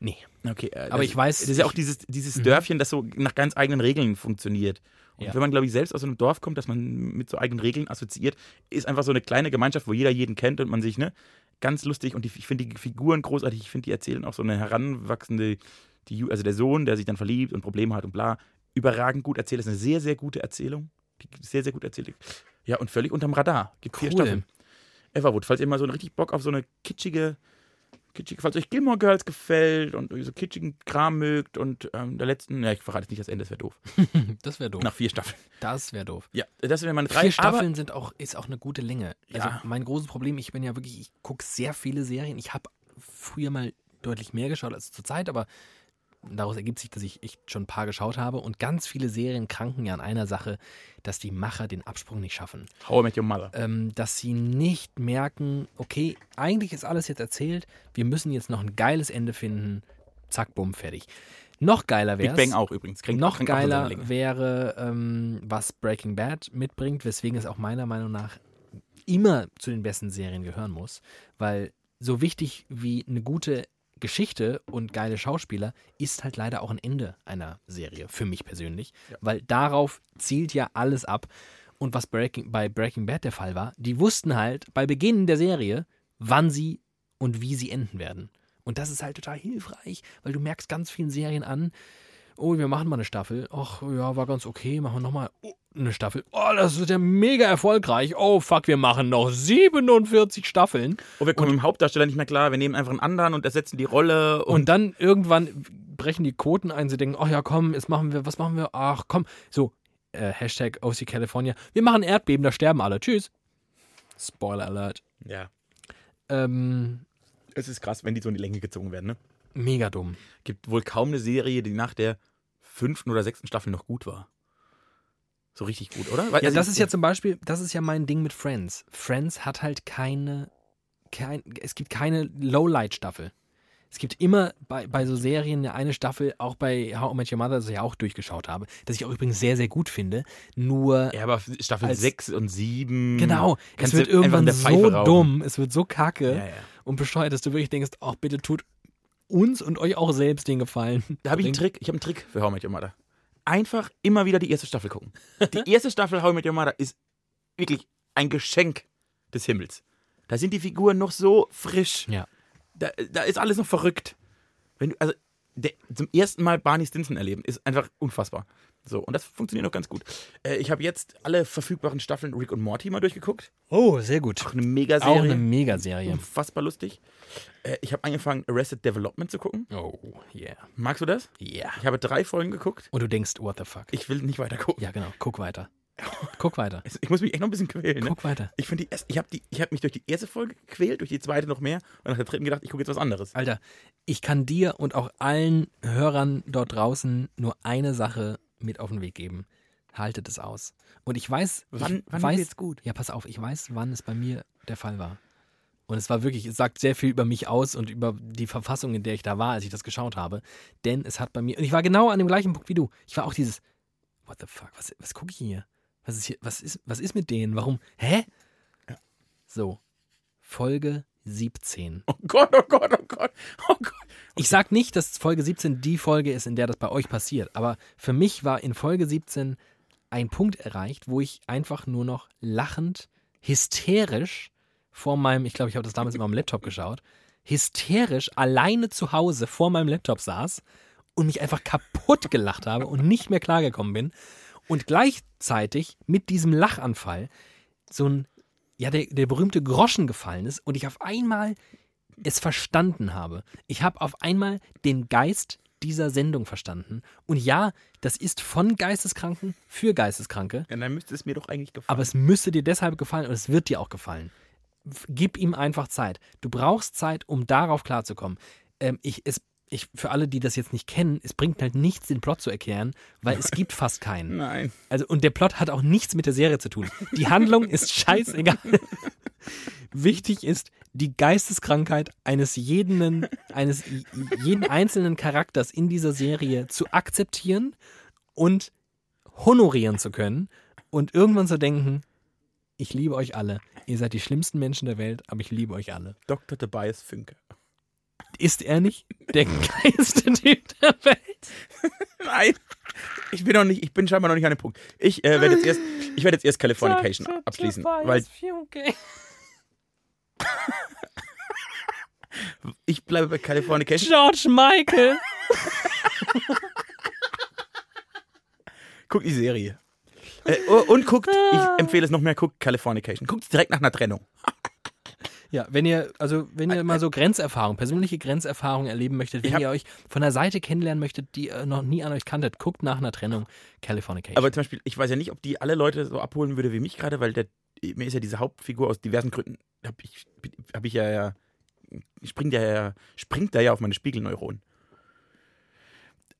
Nee. Okay, äh, Aber das, ich weiß- Das ist ja auch dieses, dieses Mhm. Dörfchen, das so nach ganz eigenen Regeln funktioniert. Und Ja. wenn man, glaube ich, selbst aus einem Dorf kommt, dass man mit so eigenen Regeln assoziiert, ist einfach so eine kleine Gemeinschaft, wo jeder jeden kennt und man sich, ne, ganz lustig. Und die, ich finde die Figuren großartig. Ich finde, die erzählen auch so eine heranwachsende, die, also der Sohn, der sich dann verliebt und Probleme hat und bla, überragend gut erzählt. Das ist eine sehr, sehr gute Erzählung. Die sehr, sehr gut erzählt. Ja, und völlig unterm Radar. Gibt vier Cool. Staffeln. Everwood, falls ihr mal so einen richtig Bock auf so eine kitschige, kitschige, falls euch Gilmore Girls gefällt und so kitschigen Kram mögt und ähm, der letzten, ja, ich verrate jetzt nicht das Ende, das wäre doof. Das wäre doof. Nach vier Staffeln. Das wäre doof. Ja, das wäre meine drei. Vier Staffeln sind auch, ist auch eine gute Länge. Also Ja. mein großes Problem, ich bin ja wirklich, ich gucke sehr viele Serien. Ich habe früher mal deutlich mehr geschaut als zur Zeit, aber daraus ergibt sich, dass ich echt schon ein paar geschaut habe. Und ganz viele Serien kranken ja an einer Sache, dass die Macher den Absprung nicht schaffen. How I Met Your Mother. Ähm, dass sie nicht merken, okay, eigentlich ist alles jetzt erzählt, wir müssen jetzt noch ein geiles Ende finden. Zack, bumm, fertig. Noch geiler wäre Big Bang auch übrigens. Kränkt- noch seiner geiler wäre, ähm, was Breaking Bad mitbringt, weswegen es auch meiner Meinung nach immer zu den besten Serien gehören muss. Weil so wichtig wie eine gute Geschichte und geile Schauspieler ist halt leider auch ein Ende einer Serie, für mich persönlich. Ja. Weil darauf zielt ja alles ab. Und was Breaking, bei Breaking Bad der Fall war, die wussten halt bei Beginn der Serie, wann sie und wie sie enden werden. Und das ist halt total hilfreich, weil du merkst ganz vielen Serien an, oh, wir machen mal eine Staffel. Ach, ja, war ganz okay, machen wir nochmal oh, eine Staffel. Oh, das ist ja mega erfolgreich. Oh, fuck, wir machen noch 47 Staffeln. Oh, wir kommen mit dem Hauptdarsteller nicht mehr klar. Wir nehmen einfach einen anderen und ersetzen die Rolle. Und, Und dann irgendwann brechen die Quoten ein, sie denken, ach ja, komm, jetzt machen wir, was machen wir? Ach, komm. So, äh, Hashtag OC California. Wir machen Erdbeben, da sterben alle. Tschüss. Spoiler Alert. ja, Ähm, es ist krass, wenn die so in die Länge gezogen werden. Ne? mega dumm. Gibt wohl kaum eine Serie, die nach der fünften oder sechsten Staffel noch gut war. So richtig gut, oder? Weil- Ja, also das ist ja zum Beispiel, das ist ja mein Ding mit Friends. Friends hat halt keine, kein, es gibt keine Lowlight-Staffel. Es gibt immer bei, bei so Serien eine- Staffel, auch bei How I Met Your Mother, das ich ja auch durchgeschaut habe, das ich auch übrigens sehr, sehr gut finde. Nur, Ja, aber Staffel als- 6 und 7. genau, es wird irgendwann so rauchen. dumm, es wird so kacke Ja, ja. und bescheuert, dass du wirklich denkst, ach bitte tut uns und euch auch selbst den Gefallen. Da habe ich einen Trick. Ich habe einen Trick für How I Met Your Mother. Einfach immer wieder die erste Staffel gucken. Die erste Staffel How I Met Your Mother ist wirklich ein Geschenk des Himmels. Da sind die Figuren noch so frisch. Ja. Da, da ist alles noch verrückt. Wenn du, also, der, zum ersten Mal Barney Stinson erleben, ist einfach unfassbar. So, und das funktioniert noch ganz gut. Äh, ich habe jetzt alle verfügbaren Staffeln Rick und Morty mal durchgeguckt. Oh, sehr gut. Auch eine Auch Mega-Serie. eine Megaserie. Unfassbar lustig. Äh, ich habe angefangen, Arrested Development zu gucken. Oh, yeah. Magst du das? Yeah. Ich habe drei Folgen geguckt. Und du denkst, what the fuck? Ich will nicht weiter gucken. Ja, genau. Guck weiter. Guck weiter. Ich muss mich echt noch ein bisschen quälen. Ne? Guck weiter. Ich die ich habe habe mich durch die erste Folge gequält, durch die zweite noch mehr und nach der dritten gedacht, ich gucke jetzt was anderes. Alter, ich kann dir und auch allen Hörern dort draußen nur eine Sache mit auf den Weg geben. Haltet es aus. Und ich weiß, Wann, ich wann weiß, wird's gut? ja, pass auf, ich weiß, wann es bei mir der Fall war. Und es war wirklich, es sagt sehr viel über mich aus und über die Verfassung, in der ich da war, als ich das geschaut habe. Denn es hat bei mir, und ich war genau an dem gleichen Punkt wie du. Ich war auch dieses, what the fuck, was, was gucke ich hier? Was ist hier, was ist, was ist mit denen? Warum? Hä? So. Folge 17. Oh Gott, oh Gott, oh Gott, oh Gott. Ich sag nicht, dass Folge 17 die Folge ist, in der das bei euch passiert, aber für mich war in Folge 17 ein Punkt erreicht, wo ich einfach nur noch lachend, hysterisch vor meinem, ich glaube, ich habe das damals immer am Laptop geschaut, hysterisch alleine zu Hause vor meinem Laptop saß und mich einfach kaputt gelacht habe und nicht mehr klargekommen bin und gleichzeitig mit diesem Lachanfall so ein, ja, der, der berühmte Groschen gefallen ist und ich auf einmal es verstanden habe. Ich habe auf einmal den Geist dieser Sendung verstanden. Und ja, das ist von Geisteskranken für Geisteskranke, Ja, dann müsste es mir doch eigentlich gefallen. aber es müsste dir deshalb gefallen und es wird dir auch gefallen. Gib ihm einfach Zeit. Du brauchst Zeit, um darauf klarzukommen. Ähm, ich, es, ich, für alle, die das jetzt nicht kennen, es bringt halt nichts, den Plot zu erklären, weil es gibt fast keinen. Nein. Also, und der Plot hat auch nichts mit der Serie zu tun. Die Handlung ist scheißegal. Wichtig ist die Geisteskrankheit eines jeden, eines jeden einzelnen Charakters in dieser Serie zu akzeptieren und honorieren zu können und irgendwann zu denken, ich liebe euch alle. Ihr seid die schlimmsten Menschen der Welt, aber ich liebe euch alle. Dr. Tobias Fünke. Ist er nicht der geilste Typ der Welt? Nein. Ich bin noch nicht, ich bin scheinbar noch nicht an dem Punkt. Ich äh, werde jetzt erst, ich werde jetzt erst Californication abschließen, weil ich bleibe bei Californication. George Michael. Guck die Serie. Äh, und guckt, ich empfehle es noch mehr, guckt Californication. Guckt direkt nach einer Trennung. Ja, wenn ihr, also wenn ihr mal so Grenzerfahrung, persönliche Grenzerfahrung erleben möchtet, wenn hab- ihr euch von der Seite kennenlernen möchtet, die ihr noch nie an euch kanntet, guckt nach einer Trennung Californication. Aber zum Beispiel, ich weiß ja nicht, ob die alle Leute so abholen würde wie mich gerade, weil der, mir ist ja diese Hauptfigur aus diversen Gründen, habe ich, hab ich ja, ja springt der ja, springt da ja auf meine Spiegelneuronen.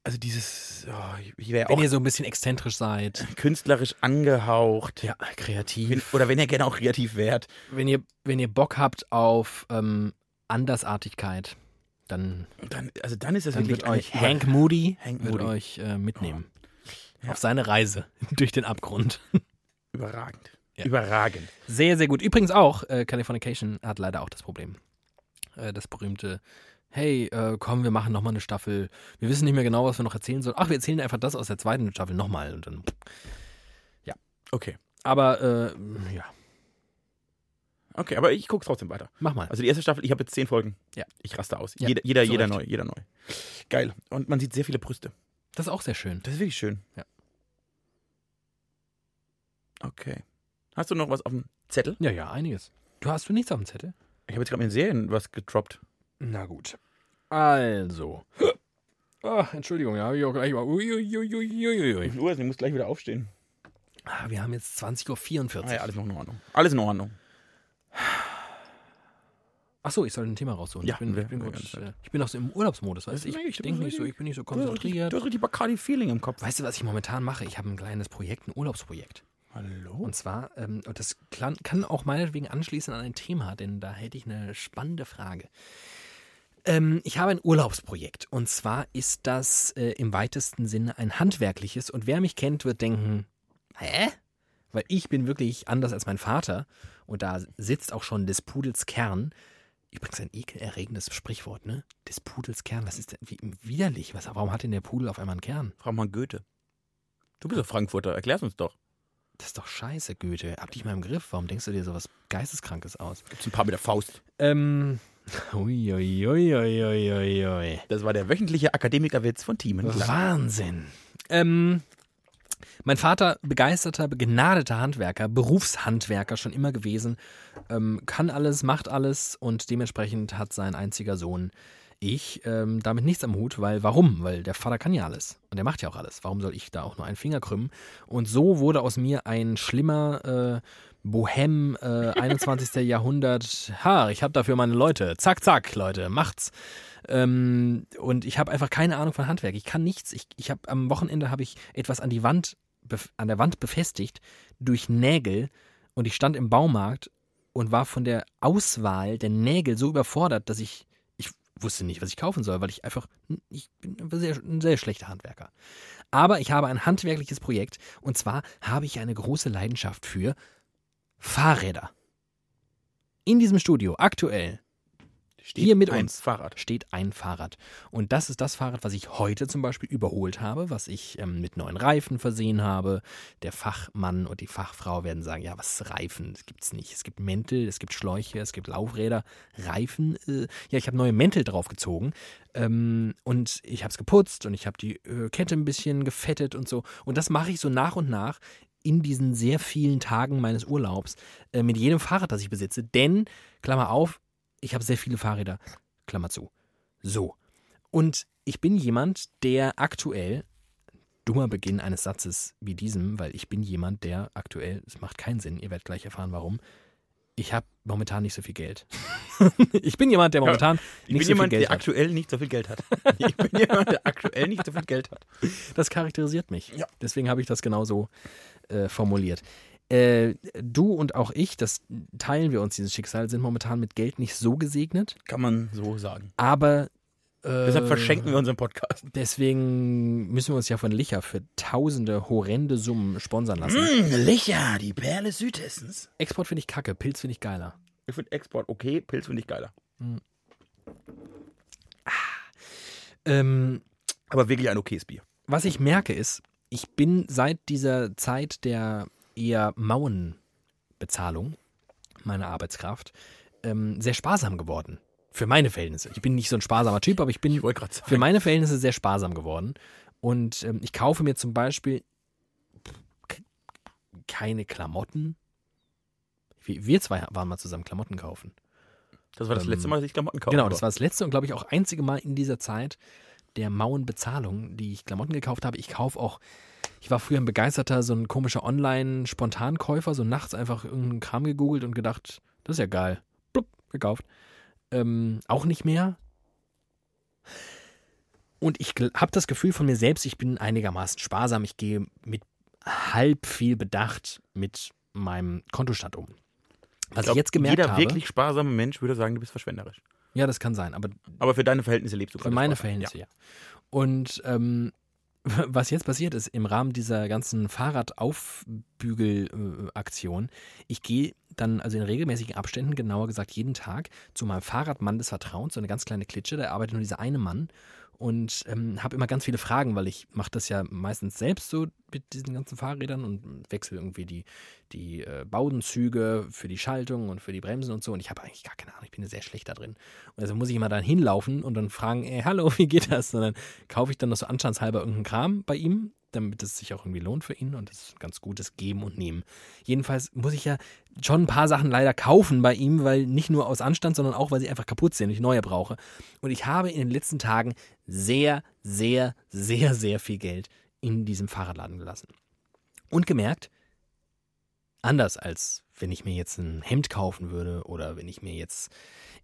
Also dieses, oh, ich- wäre wenn auch ihr so ein bisschen exzentrisch seid, künstlerisch angehaucht. ja, kreativ, Wenn, oder wenn ihr gerne auch kreativ wärt. wenn ihr, wenn ihr Bock habt auf ähm, Andersartigkeit, dann, Dann, also dann ist das dann wirklich wird euch Hank Moody, Hank wird Moody. euch äh, mitnehmen. Ja. Auf seine Reise durch den Abgrund. überragend. Ja. Überragend. Sehr, sehr gut. Übrigens auch, äh, Californication hat leider auch das Problem. Äh, das berühmte, hey, äh, komm, wir machen nochmal eine Staffel. Wir wissen nicht mehr genau, was wir noch erzählen sollen. Ach, wir erzählen einfach das aus der zweiten Staffel nochmal. Und dann, Okay. aber, äh, ja, Okay, aber ich gucke trotzdem weiter. mach mal. Also die erste Staffel, ich habe jetzt zehn Folgen. Ja. Ich raste aus. Ja, jeder, jeder, zu jeder neu, jeder neu. Geil. Und man sieht sehr viele Brüste. Das ist auch sehr schön. Das ist wirklich schön. Ja. Okay. Hast du noch was auf dem Zettel? Ja, ja, einiges. Du hast du nichts auf dem Zettel? Ich habe jetzt gerade den Serien was gedroppt. Na gut. Also. Ah, Entschuldigung, ja, hab ich auch gleich mal. Uiuiuiuiui. Uhr ist, ich muss gleich wieder aufstehen. Ah, wir haben jetzt 20.44 Uhr. Ah ja, alles noch in Ordnung. Alles in Ordnung. Achso, ich soll ein Thema rausholen. Ja, ich, bin, wir- ich, bin wir kurz, äh, ich bin noch so im Urlaubsmodus, weißt du? Ich, ich denke nicht so, ich bin nicht so Du hast richtig, konzentriert. du hast richtig Bacardi-Feeling im Kopf. Weißt du, was ich momentan mache? Ich habe ein kleines Projekt, ein Urlaubsprojekt. Hallo? Und zwar, ähm, und das kann auch meinetwegen anschließen an ein Thema, denn da hätte ich eine spannende Frage. Ähm, ich habe ein Urlaubsprojekt und zwar ist das äh, im weitesten Sinne ein handwerkliches und wer mich kennt, wird denken, hä? Weil ich bin wirklich anders als mein Vater und da sitzt auch schon des Pudels Kern. Übrigens ein ekelerregendes Sprichwort, ne? Des Pudels Kern, was ist denn, wie widerlich, was, warum hat denn der Pudel auf einmal einen Kern? Frag mal Goethe. Du bist doch Frankfurter, erklär's uns doch. Das ist doch scheiße, Goethe. Hab dich mal im Griff. Warum denkst du dir sowas Geisteskrankes aus? Gibt's ein paar mit der Faust. Ähm. Uiuiuiuiui. Das war der wöchentliche Akademikerwitz von Thiemen. Wahnsinn. Ähm. Mein Vater, begeisterter, begnadeter Handwerker, Berufshandwerker schon immer gewesen, ähm, kann alles, macht alles und dementsprechend hat sein einziger Sohn, ich, ähm, damit nichts am Hut, weil warum? Weil der Vater kann ja alles und der macht ja auch alles. Warum soll ich da auch nur einen Finger krümmen? Und so wurde aus mir ein schlimmer äh, Bohem äh, 21. Jahrhundert. Ha, ich habe dafür meine Leute. Zack, zack, Leute, macht's. Ähm, und ich habe einfach keine Ahnung von Handwerk. Ich kann nichts. Ich, ich habe am Wochenende habe ich etwas an die Wand an der Wand befestigt durch Nägel und ich stand im Baumarkt und war von der Auswahl der Nägel so überfordert, dass ich ich wusste nicht, was ich kaufen soll, weil ich einfach ich bin ein sehr, ein sehr schlechter Handwerker. Aber ich habe ein handwerkliches Projekt und zwar habe ich eine große Leidenschaft für Fahrräder. In diesem Studio aktuell Steht Hier mit ein uns. Fahrrad. steht ein Fahrrad. Und das ist das Fahrrad, was ich heute zum Beispiel überholt habe, was ich ähm, mit neuen Reifen versehen habe. Der Fachmann und die Fachfrau werden sagen, ja, was ist Reifen? Das gibt's nicht. Es gibt Mäntel, es gibt Schläuche, es gibt Laufräder. Reifen, äh, ja, ich habe neue Mäntel draufgezogen. Ähm, und ich habe es geputzt und ich habe die äh, Kette ein bisschen gefettet und so. Und das mache ich so nach und nach in diesen sehr vielen Tagen meines Urlaubs äh, mit jedem Fahrrad, das ich besitze. Denn, Klammer auf, ich habe sehr viele Fahrräder, Klammer zu. So. Und ich bin jemand, der aktuell, dummer Beginn eines Satzes wie diesem, weil ich bin jemand, der aktuell, es macht keinen Sinn, ihr werdet gleich erfahren, warum. Ich habe momentan nicht so viel Geld. ich bin jemand, der momentan Ich nicht bin so jemand, viel Geld der hat. aktuell nicht so viel Geld hat. Ich bin jemand, der aktuell nicht so viel Geld hat. Das charakterisiert mich. Ja. Deswegen habe ich das genauso äh, formuliert. Äh, du und auch ich, das teilen wir uns dieses Schicksal, sind momentan mit Geld nicht so gesegnet, Kann man so sagen. aber äh, Deshalb verschenken wir unseren Podcast. Deswegen müssen wir uns ja von Licher für tausende horrende Summen sponsern lassen. Mmh, Licher, die Perle Südhessens. Export finde ich kacke, Pilz finde ich geiler. Ich finde Export okay, Pilz finde ich geiler. Ähm, Aber wirklich ein okayes Bier. was ich merke ist, ich bin seit dieser Zeit der eher mauen Bezahlung meiner Arbeitskraft ähm, sehr sparsam geworden. Für meine Verhältnisse. Ich bin nicht so ein sparsamer Typ, aber ich bin Ich für meine Verhältnisse sehr sparsam geworden. Und ähm, ich kaufe mir zum Beispiel keine Klamotten. Wir, wir zwei waren mal zusammen Klamotten kaufen. Das war das ähm, letzte Mal, dass ich Klamotten kaufe. Genau, das war das letzte und glaube ich auch einzige Mal in dieser Zeit der mauen Bezahlung, die ich Klamotten gekauft habe. Ich kaufe auch, ich war früher ein begeisterter, so ein komischer Online-Spontankäufer, so nachts einfach irgendeinen Kram gegoogelt und gedacht, das ist ja geil. Blub, gekauft. Ähm, auch nicht mehr. Und ich habe das Gefühl von mir selbst, ich bin einigermaßen sparsam. Ich gehe mit halb viel Bedacht mit meinem Kontostand um. Was ich, glaub, jetzt gemerkt jeder habe, wirklich sparsame Mensch würde sagen, du bist verschwenderisch. Ja, das kann sein, aber Aber für deine Verhältnisse lebst du Für gerade meine sparsam. Verhältnisse, ja. Und ähm, was jetzt passiert ist, im Rahmen dieser ganzen Fahrradaufbügelaktion, ich gehe dann also in regelmäßigen Abständen, genauer gesagt jeden Tag, zu meinem Fahrradmann des Vertrauens, so eine ganz kleine Klitsche, da arbeitet nur dieser eine Mann und ähm, habe immer ganz viele Fragen, weil ich mache das ja meistens selbst so mit diesen ganzen Fahrrädern und wechsle irgendwie die, die äh, Baudenzüge für die Schaltung und für die Bremsen und so und ich habe eigentlich gar keine Ahnung, ich bin ja sehr schlecht da drin. Und also muss ich immer dann hinlaufen und dann fragen, ey, hallo, wie geht das? Und dann kaufe ich dann noch so anstandshalber irgendeinen Kram bei ihm, damit es sich auch irgendwie lohnt für ihn und das ist ein ganz gutes Geben und Nehmen. Jedenfalls muss ich ja schon ein paar Sachen leider kaufen bei ihm, weil nicht nur aus Anstand, sondern auch, weil sie einfach kaputt sind und ich neue brauche. Und ich habe in den letzten Tagen sehr, sehr, sehr, sehr viel Geld in diesem Fahrradladen gelassen. Und gemerkt, anders als wenn ich mir jetzt ein Hemd kaufen würde oder wenn ich mir jetzt.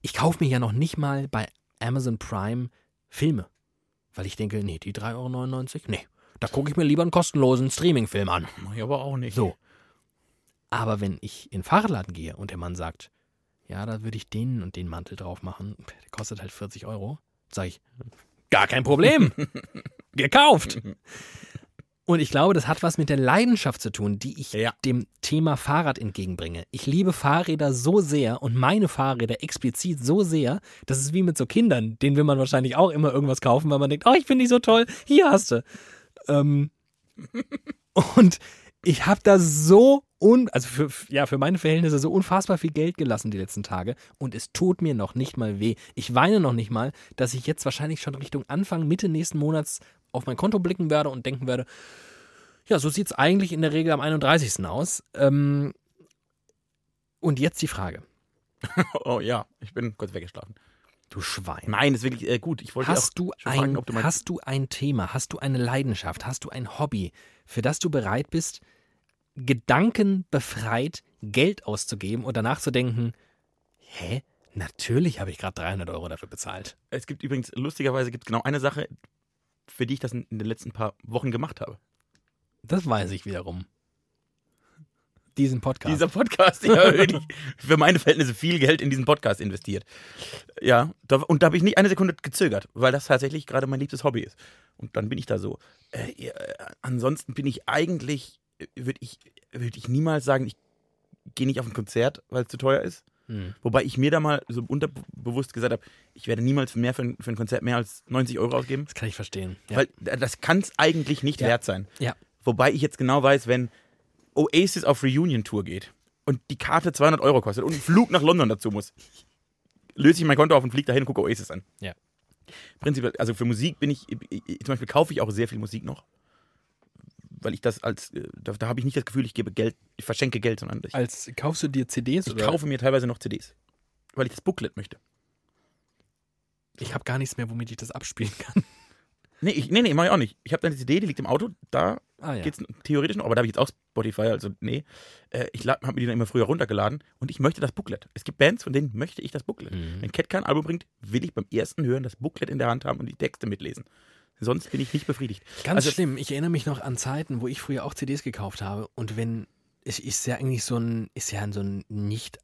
Ich kaufe mir ja noch nicht mal bei Amazon Prime Filme. Weil ich denke, nee, die 3,99 Euro, nee. Da gucke ich mir lieber einen kostenlosen Streaming-Film an. Mach ich aber auch nicht. So. Aber wenn ich in den Fahrradladen gehe und der Mann sagt, ja, da würde ich den und den Mantel drauf machen, der kostet halt 40 Euro, sage ich, gar kein Problem. Gekauft. Und ich glaube, das hat was mit der Leidenschaft zu tun, die ich Ja. dem Thema Fahrrad entgegenbringe. Ich liebe Fahrräder so sehr und meine Fahrräder explizit so sehr, das ist wie mit so Kindern, denen will man wahrscheinlich auch immer irgendwas kaufen, weil man denkt, oh, ich finde die so toll, hier hast du. Ähm, und ich habe da so un, also für, ja, für meine Verhältnisse so unfassbar viel Geld gelassen die letzten Tage und es tut mir noch nicht mal weh. Ich weine noch nicht mal, dass ich jetzt wahrscheinlich schon Richtung Anfang, Mitte nächsten Monats auf mein Konto blicken werde und denken werde, ja, so sieht es eigentlich in der Regel am 31. aus. Ähm, und jetzt die Frage. Oh ja, ich bin kurz weggeschlafen. Du Schwein. Nein, ist wirklich äh, gut. Ich wollte Hast auch du, ein, fragen, ob du meinst. hast du ein Thema, hast du eine Leidenschaft, hast du ein Hobby, für das du bereit bist, gedankenbefreit Geld auszugeben und danach zu denken, hä? Natürlich habe ich gerade 300 Euro dafür bezahlt. Es gibt übrigens, lustigerweise gibt es genau eine Sache, für die ich das in den letzten paar Wochen gemacht habe. Das weiß ich wiederum. Diesen Podcast. Dieser Podcast, ja, wirklich für meine Verhältnisse viel Geld in diesen Podcast investiert. Ja, und da habe ich nicht eine Sekunde gezögert, weil das tatsächlich gerade mein liebstes Hobby ist. Und dann bin ich da so. Äh, äh, ansonsten bin ich eigentlich, würde ich, würd ich niemals sagen, ich gehe nicht auf ein Konzert, weil es zu teuer ist. Hm. Wobei ich mir da mal so unterbewusst gesagt habe, ich werde niemals mehr für ein, für ein Konzert mehr als 90 Euro ausgeben. Das kann ich verstehen. Ja. Weil äh, das kann es eigentlich nicht Ja. wert sein. ja. Wobei ich jetzt genau weiß, wenn Oasis auf Reunion-Tour geht und die Karte 200 Euro kostet und ein Flug nach London dazu muss, löse ich mein Konto auf und fliege dahin und gucke Oasis an. Ja. Prinzipiell, also für Musik bin ich, zum Beispiel kaufe ich auch sehr viel Musik noch. Weil ich das als, äh, da, da habe ich nicht das Gefühl, ich gebe Geld, ich verschenke Geld, sondern ich, Als kaufst du dir CDs ich oder? kaufe mir teilweise noch CDs. Weil ich das Booklet möchte. Ich habe gar nichts mehr, womit ich das abspielen kann. Nee, ich, nee, nee, mach ich auch nicht. Ich habe eine CD, die liegt im Auto, da Ah ja. geht's theoretisch noch, aber da habe ich jetzt auch Spotify, also nee. Äh, ich habe mir die dann immer früher runtergeladen und ich möchte das Booklet. Es gibt Bands, von denen möchte ich das Booklet. Mhm. Wenn Cat kein Album bringt, will ich beim ersten Hören das Booklet in der Hand haben und die Texte mitlesen. Sonst bin ich nicht befriedigt. Ganz Also- schlimm. Ich erinnere mich noch an Zeiten, wo ich früher auch CDs gekauft habe und wenn es ist ja eigentlich so ein ist ja so ein nicht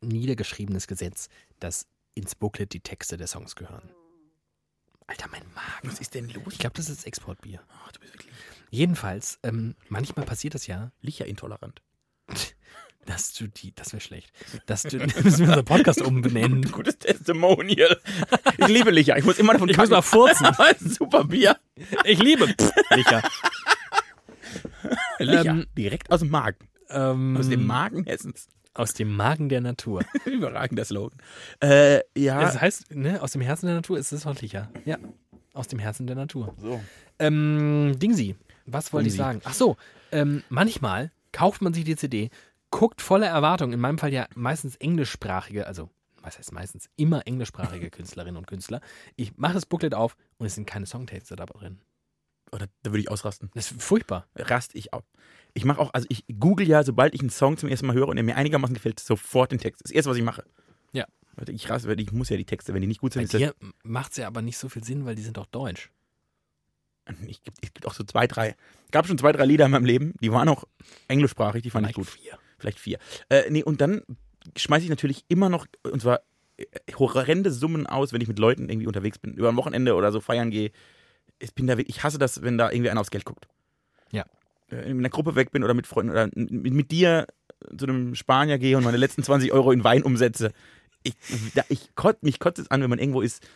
niedergeschriebenes Gesetz, dass ins Booklet die Texte der Songs gehören. Alter, mein Magen. Was ist denn los? Ich glaube, das ist Exportbier. Ach, du bist wirklich Jedenfalls, ähm, manchmal passiert das ja, Licher-intolerant. dass du die, das wäre schlecht, dass du, müssen wir unseren Podcast umbenennen. Gutes Testimonial. Ich liebe Licher. Ich muss immer davon Ich muss mal furzen. Super Bier. Ich liebe Licher. Licher. Ähm, Direkt aus dem Magen. Ähm, Aus dem Magen Hessens. Aus dem Magen der Natur. Überragender Slogan. Äh, ja. Das heißt, ne, aus dem Herzen der Natur ist es doch Licher. Ja, aus dem Herzen der Natur. so. Ähm, Dingsi, was wollte ich sagen? Ach so, ähm, manchmal kauft man sich die CD, guckt voller Erwartung, in meinem Fall ja meistens englischsprachige, also was heißt meistens, immer englischsprachige Künstlerinnen und Künstler. Ich mache das Booklet auf und es sind keine Songtexte da drin. Oder da würde ich ausrasten. Das ist furchtbar. Rast ich auch. Ich mache auch, also ich google ja, sobald ich einen Song zum ersten Mal höre und er mir einigermaßen gefällt, sofort den Text. Das erste, was ich mache. Ja. Ich raste, ich muss ja die Texte, wenn die nicht gut Bei sind, das, dir macht es ja aber nicht so viel Sinn, weil die sind doch deutsch. ich, es gibt auch so zwei, drei, gab schon zwei, drei Lieder in meinem Leben, die waren auch englischsprachig, die fand ich Vielleicht gut. vier. Vielleicht vier. Äh, nee, und dann schmeiße ich natürlich immer noch, und zwar äh, horrende Summen aus, wenn ich mit Leuten irgendwie unterwegs bin, über ein Wochenende oder so feiern gehe. Ich bin da, wirklich- ich hasse das, wenn da irgendwie einer aufs Geld guckt. Ja. Äh, in einer Gruppe weg bin oder mit Freunden oder mit, mit dir zu einem Spanier gehe und meine letzten 20 Euro in Wein umsetze. Ich, da, ich kotze mich kotzt es an, wenn man irgendwo ist.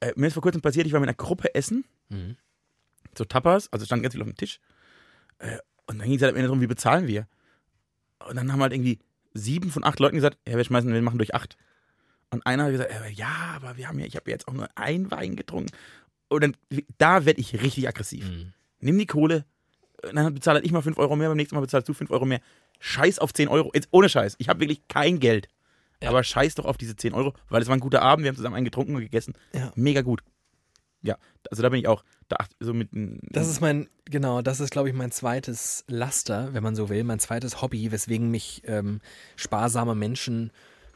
Äh, mir ist vor kurzem passiert, ich war mit einer Gruppe essen Mhm. so Tapas, also stand ganz viel auf dem Tisch. Äh, und dann ging es halt am Ende darum, wie bezahlen wir? Und dann haben halt irgendwie sieben von acht Leuten gesagt, ja, wir schmeißen, wir machen durch acht. Und einer hat gesagt, äh, ja, aber wir haben ja, ich habe jetzt auch nur ein Wein getrunken. Und dann, da werde ich richtig aggressiv. Mhm. Nimm die Kohle, äh, dann bezahle halt ich mal fünf Euro mehr, beim nächsten Mal bezahlst du fünf Euro mehr. Scheiß auf 10 Euro. Jetzt ohne Scheiß. Ich habe wirklich kein Geld. Ja. Aber scheiß doch auf diese 10 Euro, weil es war ein guter Abend, wir haben zusammen einen getrunken und gegessen. Ja. Mega gut. Ja, also da bin ich auch, da so mit Das ist mein, genau, das ist, glaube ich, mein zweites Laster, wenn man so will, mein zweites Hobby, weswegen mich ähm, sparsame Menschen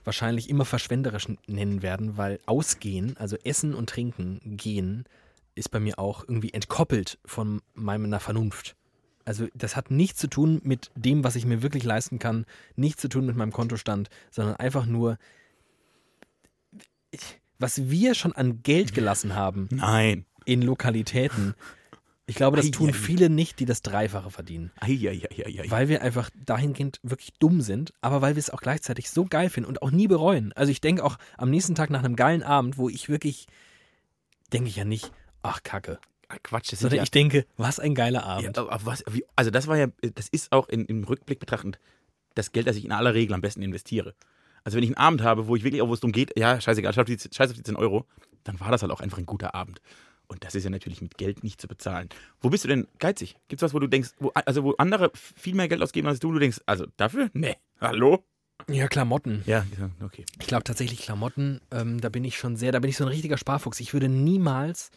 wahrscheinlich immer verschwenderisch nennen werden, weil Ausgehen, also Essen und Trinken, Gehen, ist bei mir auch irgendwie entkoppelt von meiner Vernunft. Also das hat nichts zu tun mit dem, was ich mir wirklich leisten kann, nichts zu tun mit meinem Kontostand, sondern einfach nur, was wir schon an Geld gelassen haben Nein. in Lokalitäten. Ich glaube, das tun viele nicht, die das Dreifache verdienen. Weil wir einfach dahingehend wirklich dumm sind, aber weil wir es auch gleichzeitig so geil finden und auch nie bereuen. Also ich denke auch am nächsten Tag nach einem geilen Abend, wo ich wirklich, denke ich ja nicht, ach Kacke. Quatsch, das Sondern ja, ich denke, was ein geiler ja, Abend. aber was, wie, also das war ja, das ist auch in, im Rückblick betrachtend das Geld, das ich in aller Regel am besten investiere. Also wenn ich einen Abend habe, wo ich wirklich auch, wo es darum geht, ja, scheißegal, scheiß auf, die, scheiß auf die 10 Euro, dann war das halt auch einfach ein guter Abend. Und das ist ja natürlich mit Geld nicht zu bezahlen. Wo bist du denn geizig? Gibt es was, wo du denkst, wo, also wo andere viel mehr Geld ausgeben als du, du denkst, also dafür? Nee. Hallo? Ja, Klamotten. Ja, okay. Ich glaube tatsächlich Klamotten, ähm, da bin ich schon sehr, da bin ich so ein richtiger Sparfuchs. Ich würde niemals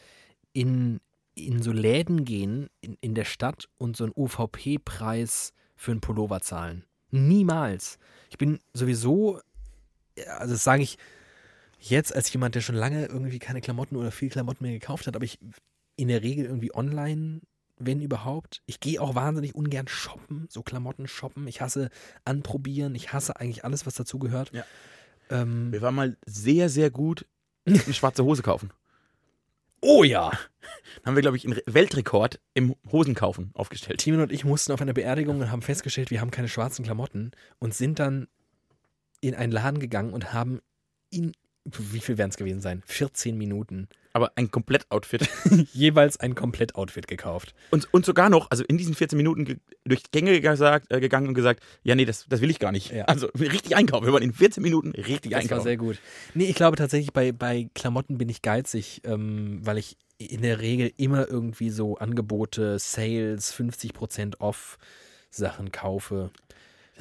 in, in so Läden gehen in, in der Stadt und so einen UVP-Preis für einen Pullover zahlen. Niemals. Ich bin sowieso, also das sage ich jetzt als jemand, der schon lange irgendwie keine Klamotten oder viel Klamotten mehr gekauft hat, aber ich in der Regel irgendwie online, wenn überhaupt. Ich gehe auch wahnsinnig ungern shoppen, so Klamotten shoppen. Ich hasse anprobieren, ich hasse eigentlich alles, was dazugehört. Ja. Ähm, Wir waren mal sehr, sehr gut eine schwarze Hose kaufen. Oh ja. haben wir, glaube ich, einen Weltrekord im Hosenkaufen aufgestellt. Timon und ich mussten auf einer Beerdigung und haben festgestellt, wir haben keine schwarzen Klamotten und sind dann in einen Laden gegangen und haben in, wie viel werden es gewesen sein? 14 Minuten Aber ein Komplettoutfit. jeweils ein Komplettoutfit gekauft. Und, und sogar noch, also in diesen 14 Minuten durch Gänge gesagt, äh, gegangen und gesagt, ja, nee, das, das will ich gar nicht. Ja. Also richtig einkaufen. Wir waren in 14 Minuten richtig Das war einkaufen. sehr gut. Nee, ich glaube tatsächlich, bei, bei Klamotten bin ich geizig, ähm, weil ich in der Regel immer irgendwie so Angebote, Sales, 50% off Sachen kaufe.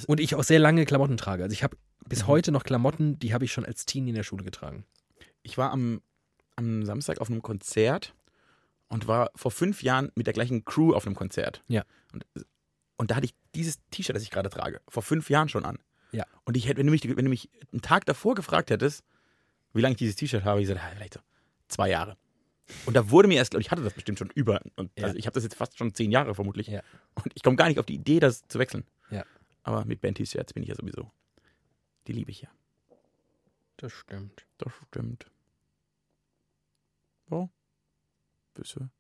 Und ich auch sehr lange Klamotten trage. Also ich habe bis Mhm. heute noch Klamotten, die habe ich schon als Teenie in der Schule getragen. Ich war am, am Samstag auf einem Konzert und war vor fünf Jahren mit der gleichen Crew auf einem Konzert. Ja. Und, und da hatte ich dieses T-Shirt, das ich gerade trage, vor fünf Jahren schon an. Ja. Und ich hätte, wenn du mich, wenn du mich einen Tag davor gefragt hättest, wie lange ich dieses T-Shirt habe, ich gesagt, ah, vielleicht so zwei Jahre. Und da wurde mir erst, glaube ich, hatte das bestimmt schon über. Und Ja. also ich habe das jetzt fast schon zehn Jahre vermutlich. Ja. Und ich komme gar nicht auf die Idee, das zu wechseln. Ja. Aber mit Band-T-Shirts bin ich ja sowieso. Die liebe ich ja. Das stimmt. Das stimmt. Ja. Bisschen.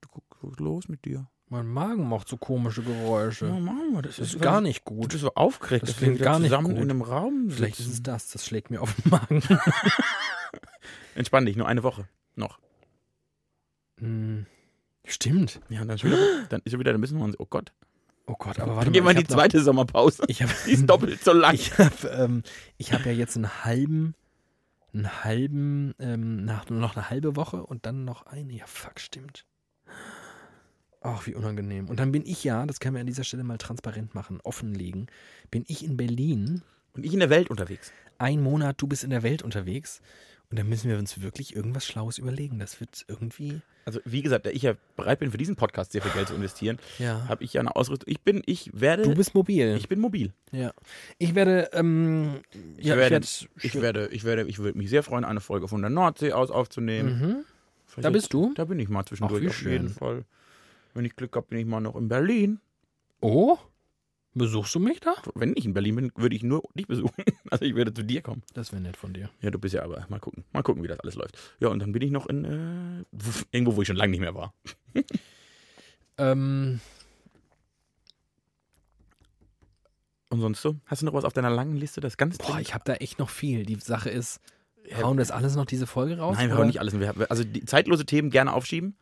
Du guck, was ist los mit dir? Mein Magen macht so komische Geräusche. Ja, wir. Das, das ist gar nicht nicht Du gut. bist so aufgeregt, Das klingt gar nicht zusammen gut. in einem Raum Vielleicht ist es das, das schlägt mir auf den Magen. Entspann dich, nur eine Woche noch. Hm, Stimmt. Ja, dann, ist wieder, dann ist er wieder, wir uns, oh Gott. Oh Gott, aber warte Dann gehen wir mal. in die zweite Sommerpause. Ich habe Die ist doppelt so lang. Ich habe ähm, ich hab ja jetzt einen halben, einen halben, ähm, nach, noch eine halbe Woche und dann noch eine. Ja, fuck, stimmt. Ach, wie unangenehm. Und dann bin ich ja, das können wir an dieser Stelle mal transparent machen, offenlegen, bin ich in Berlin, Und ich in der Welt unterwegs. ein Monat, du bist in der Welt unterwegs. Und dann müssen wir uns wirklich irgendwas Schlaues überlegen. Das wird irgendwie. Also, wie gesagt, da ich ja bereit bin, für diesen Podcast sehr viel Geld zu investieren, Ja. habe ich ja eine Ausrüstung. Ich bin, ich werde, Du bist mobil. ich bin mobil. ja. Ich werde, ähm, Ich ja, werde, ich ich werde, werde, ich werde, ich würde mich sehr freuen, eine Folge von der Nordsee aus aufzunehmen. mhm. Vielleicht Da bist du? Da bin ich mal zwischendurch Ach, auf jeden. Fall. Wenn ich Glück habe, bin ich mal noch in Berlin. Oh, besuchst du mich da? Wenn ich in Berlin bin, würde ich nur dich besuchen. Also ich würde zu dir kommen. Das wäre nett von dir. Ja, du bist ja aber. Mal gucken. Mal gucken, wie das alles läuft. Ja, und dann bin ich noch in äh, irgendwo, wo ich schon lange nicht mehr war. Ähm, Und sonst so? Hast du noch was auf deiner langen Liste? Das ganz boah, ich habe da echt noch viel. Die Sache ist, hauen wir das alles noch diese Folge raus? Nein, wir haben nicht alles. Wir also die zeitlose Themen gerne aufschieben.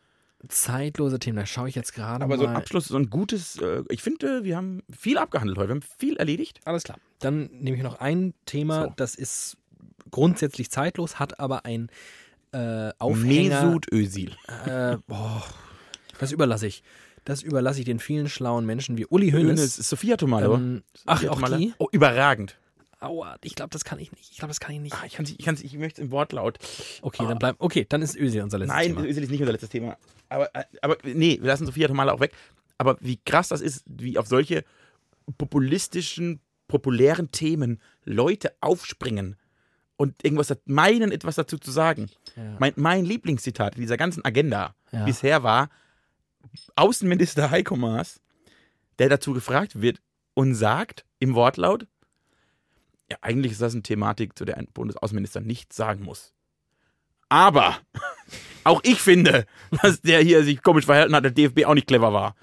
Zeitlose Themen, da schaue ich jetzt gerade Aber mal. so ein Abschluss, so ein gutes. Äh, ich finde, wir haben viel abgehandelt heute. Wir haben viel erledigt. Alles klar. Dann nehme ich noch ein Thema, So. das ist grundsätzlich zeitlos, hat aber ein äh, Aufhänger. Mesut Özil. Äh, boah, das überlasse ich. Das überlasse ich den vielen schlauen Menschen wie Uli Hönes. Hoeneß. Sophia Tomalo. Ähm, ach, Sophia auch Tomala. die? Oh, überragend. Aua, ich glaube, das kann ich nicht. Ich glaube, das kann ich nicht. Ah, ich, kann's, ich, kann's, ich möchte es im Wortlaut. Okay, ah. dann bleib. Okay, dann ist Özil unser letztes Nein, Thema. Özil ist nicht unser letztes Thema. Aber, äh, aber nee, wir lassen Sophia Tomala auch weg. Aber wie krass das ist, wie auf solche populistischen, populären Themen Leute aufspringen und irgendwas meinen, etwas dazu zu sagen. Ja. Mein, mein Lieblingszitat in dieser ganzen Agenda Ja. bisher war Außenminister Heiko Maas, der dazu gefragt wird und sagt im Wortlaut, ja, eigentlich ist das eine Thematik, zu der ein Bundesaußenminister nichts sagen muss. Aber auch ich finde, dass der hier sich komisch verhalten hat, der DFB auch nicht clever war.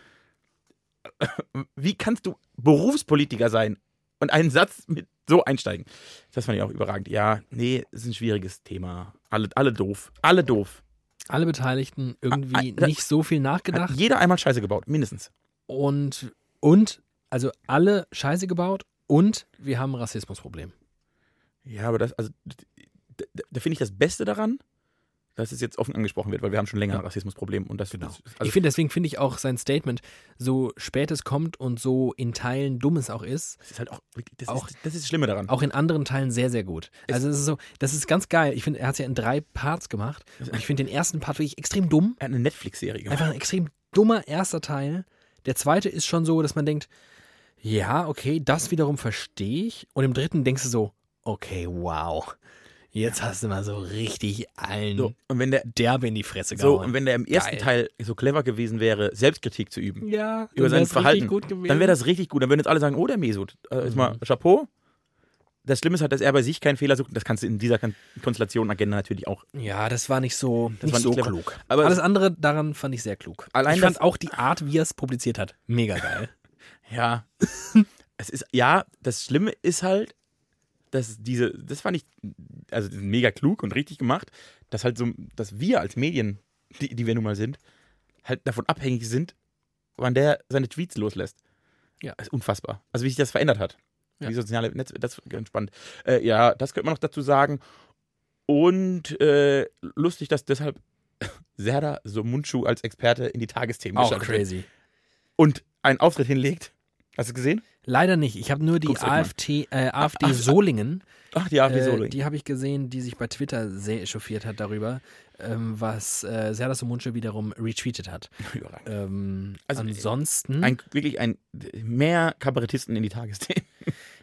Wie kannst du Berufspolitiker sein und einen Satz mit so einsteigen? Das fand ich auch überragend. Ja, nee, ist ein schwieriges Thema. Alle, alle doof. Alle doof. Alle Beteiligten irgendwie Ah, ah, nicht so viel nachgedacht jeder einmal Scheiße gebaut, mindestens. und, und, also alle Scheiße gebaut und wir haben ein Rassismusproblem. Ja, aber das, also, d- d- da finde ich das Beste daran, dass es jetzt offen angesprochen wird, weil wir haben schon länger ein Rassismusproblem und das, Genau. das ich also, finde, deswegen finde ich auch sein Statement, so spät es kommt und so in Teilen dumm es auch ist, das ist halt auch, wirklich- das, auch- ist, das ist das Schlimme daran. auch in anderen Teilen sehr, sehr gut. Also es ist so, das ist ganz geil. Ich finde, er hat es ja in drei Parts gemacht. Und ich finde den ersten Part wirklich extrem dumm. Er hat eine Netflix-Serie gemacht. Einfach ein extrem dummer erster Teil. Der zweite ist schon so, dass man denkt, ja, okay, das wiederum verstehe ich. Und im dritten denkst du so, okay, wow. Jetzt hast du mal so richtig allen So, und wenn der, derbe in die Fresse so, gehauen. und wenn der im ersten Geil. Teil so clever gewesen wäre, Selbstkritik zu üben, ja, über sein Verhalten, dann wäre das richtig gut. Dann würden jetzt alle sagen, oh, der Mesut, äh, ist mal Chapeau. das Schlimme ist halt, dass er bei sich keinen Fehler sucht. Das kannst du in dieser Kon- Konstellation Agenda natürlich auch. Ja, das war nicht so, Das nicht so clever. klug. Aber Alles es- andere daran fand ich sehr klug. Allein ich fand auch die Art, wie er es publiziert hat, mega geil. Ja. es ist, ja, das Schlimme ist halt, dass diese, das fand ich, also mega klug und richtig gemacht, dass halt so, dass wir als Medien, die, die wir nun mal sind, halt davon abhängig sind, wann der seine Tweets loslässt. Ja. Das ist unfassbar. Also wie sich das verändert hat. Ja. Wie soziale Netz, das ist ganz spannend. Äh, ja, das könnte man noch dazu sagen. Und äh, lustig, dass deshalb Serdar Somunchu als Experte in die Tagesthemen Auch geschaltet wird crazy. Und einen Auftritt hinlegt. Hast du es gesehen? Leider nicht. Ich habe nur die. AfD, äh, AfD ach, Solingen, Ach, die AfD äh, Solo. die habe ich gesehen, die sich bei Twitter sehr echauffiert hat darüber, ähm, was äh, Serdar Somuncu wiederum retweetet hat. Ähm, Also, ansonsten, ein, wirklich ein mehr Kabarettisten in die Tagesthemen.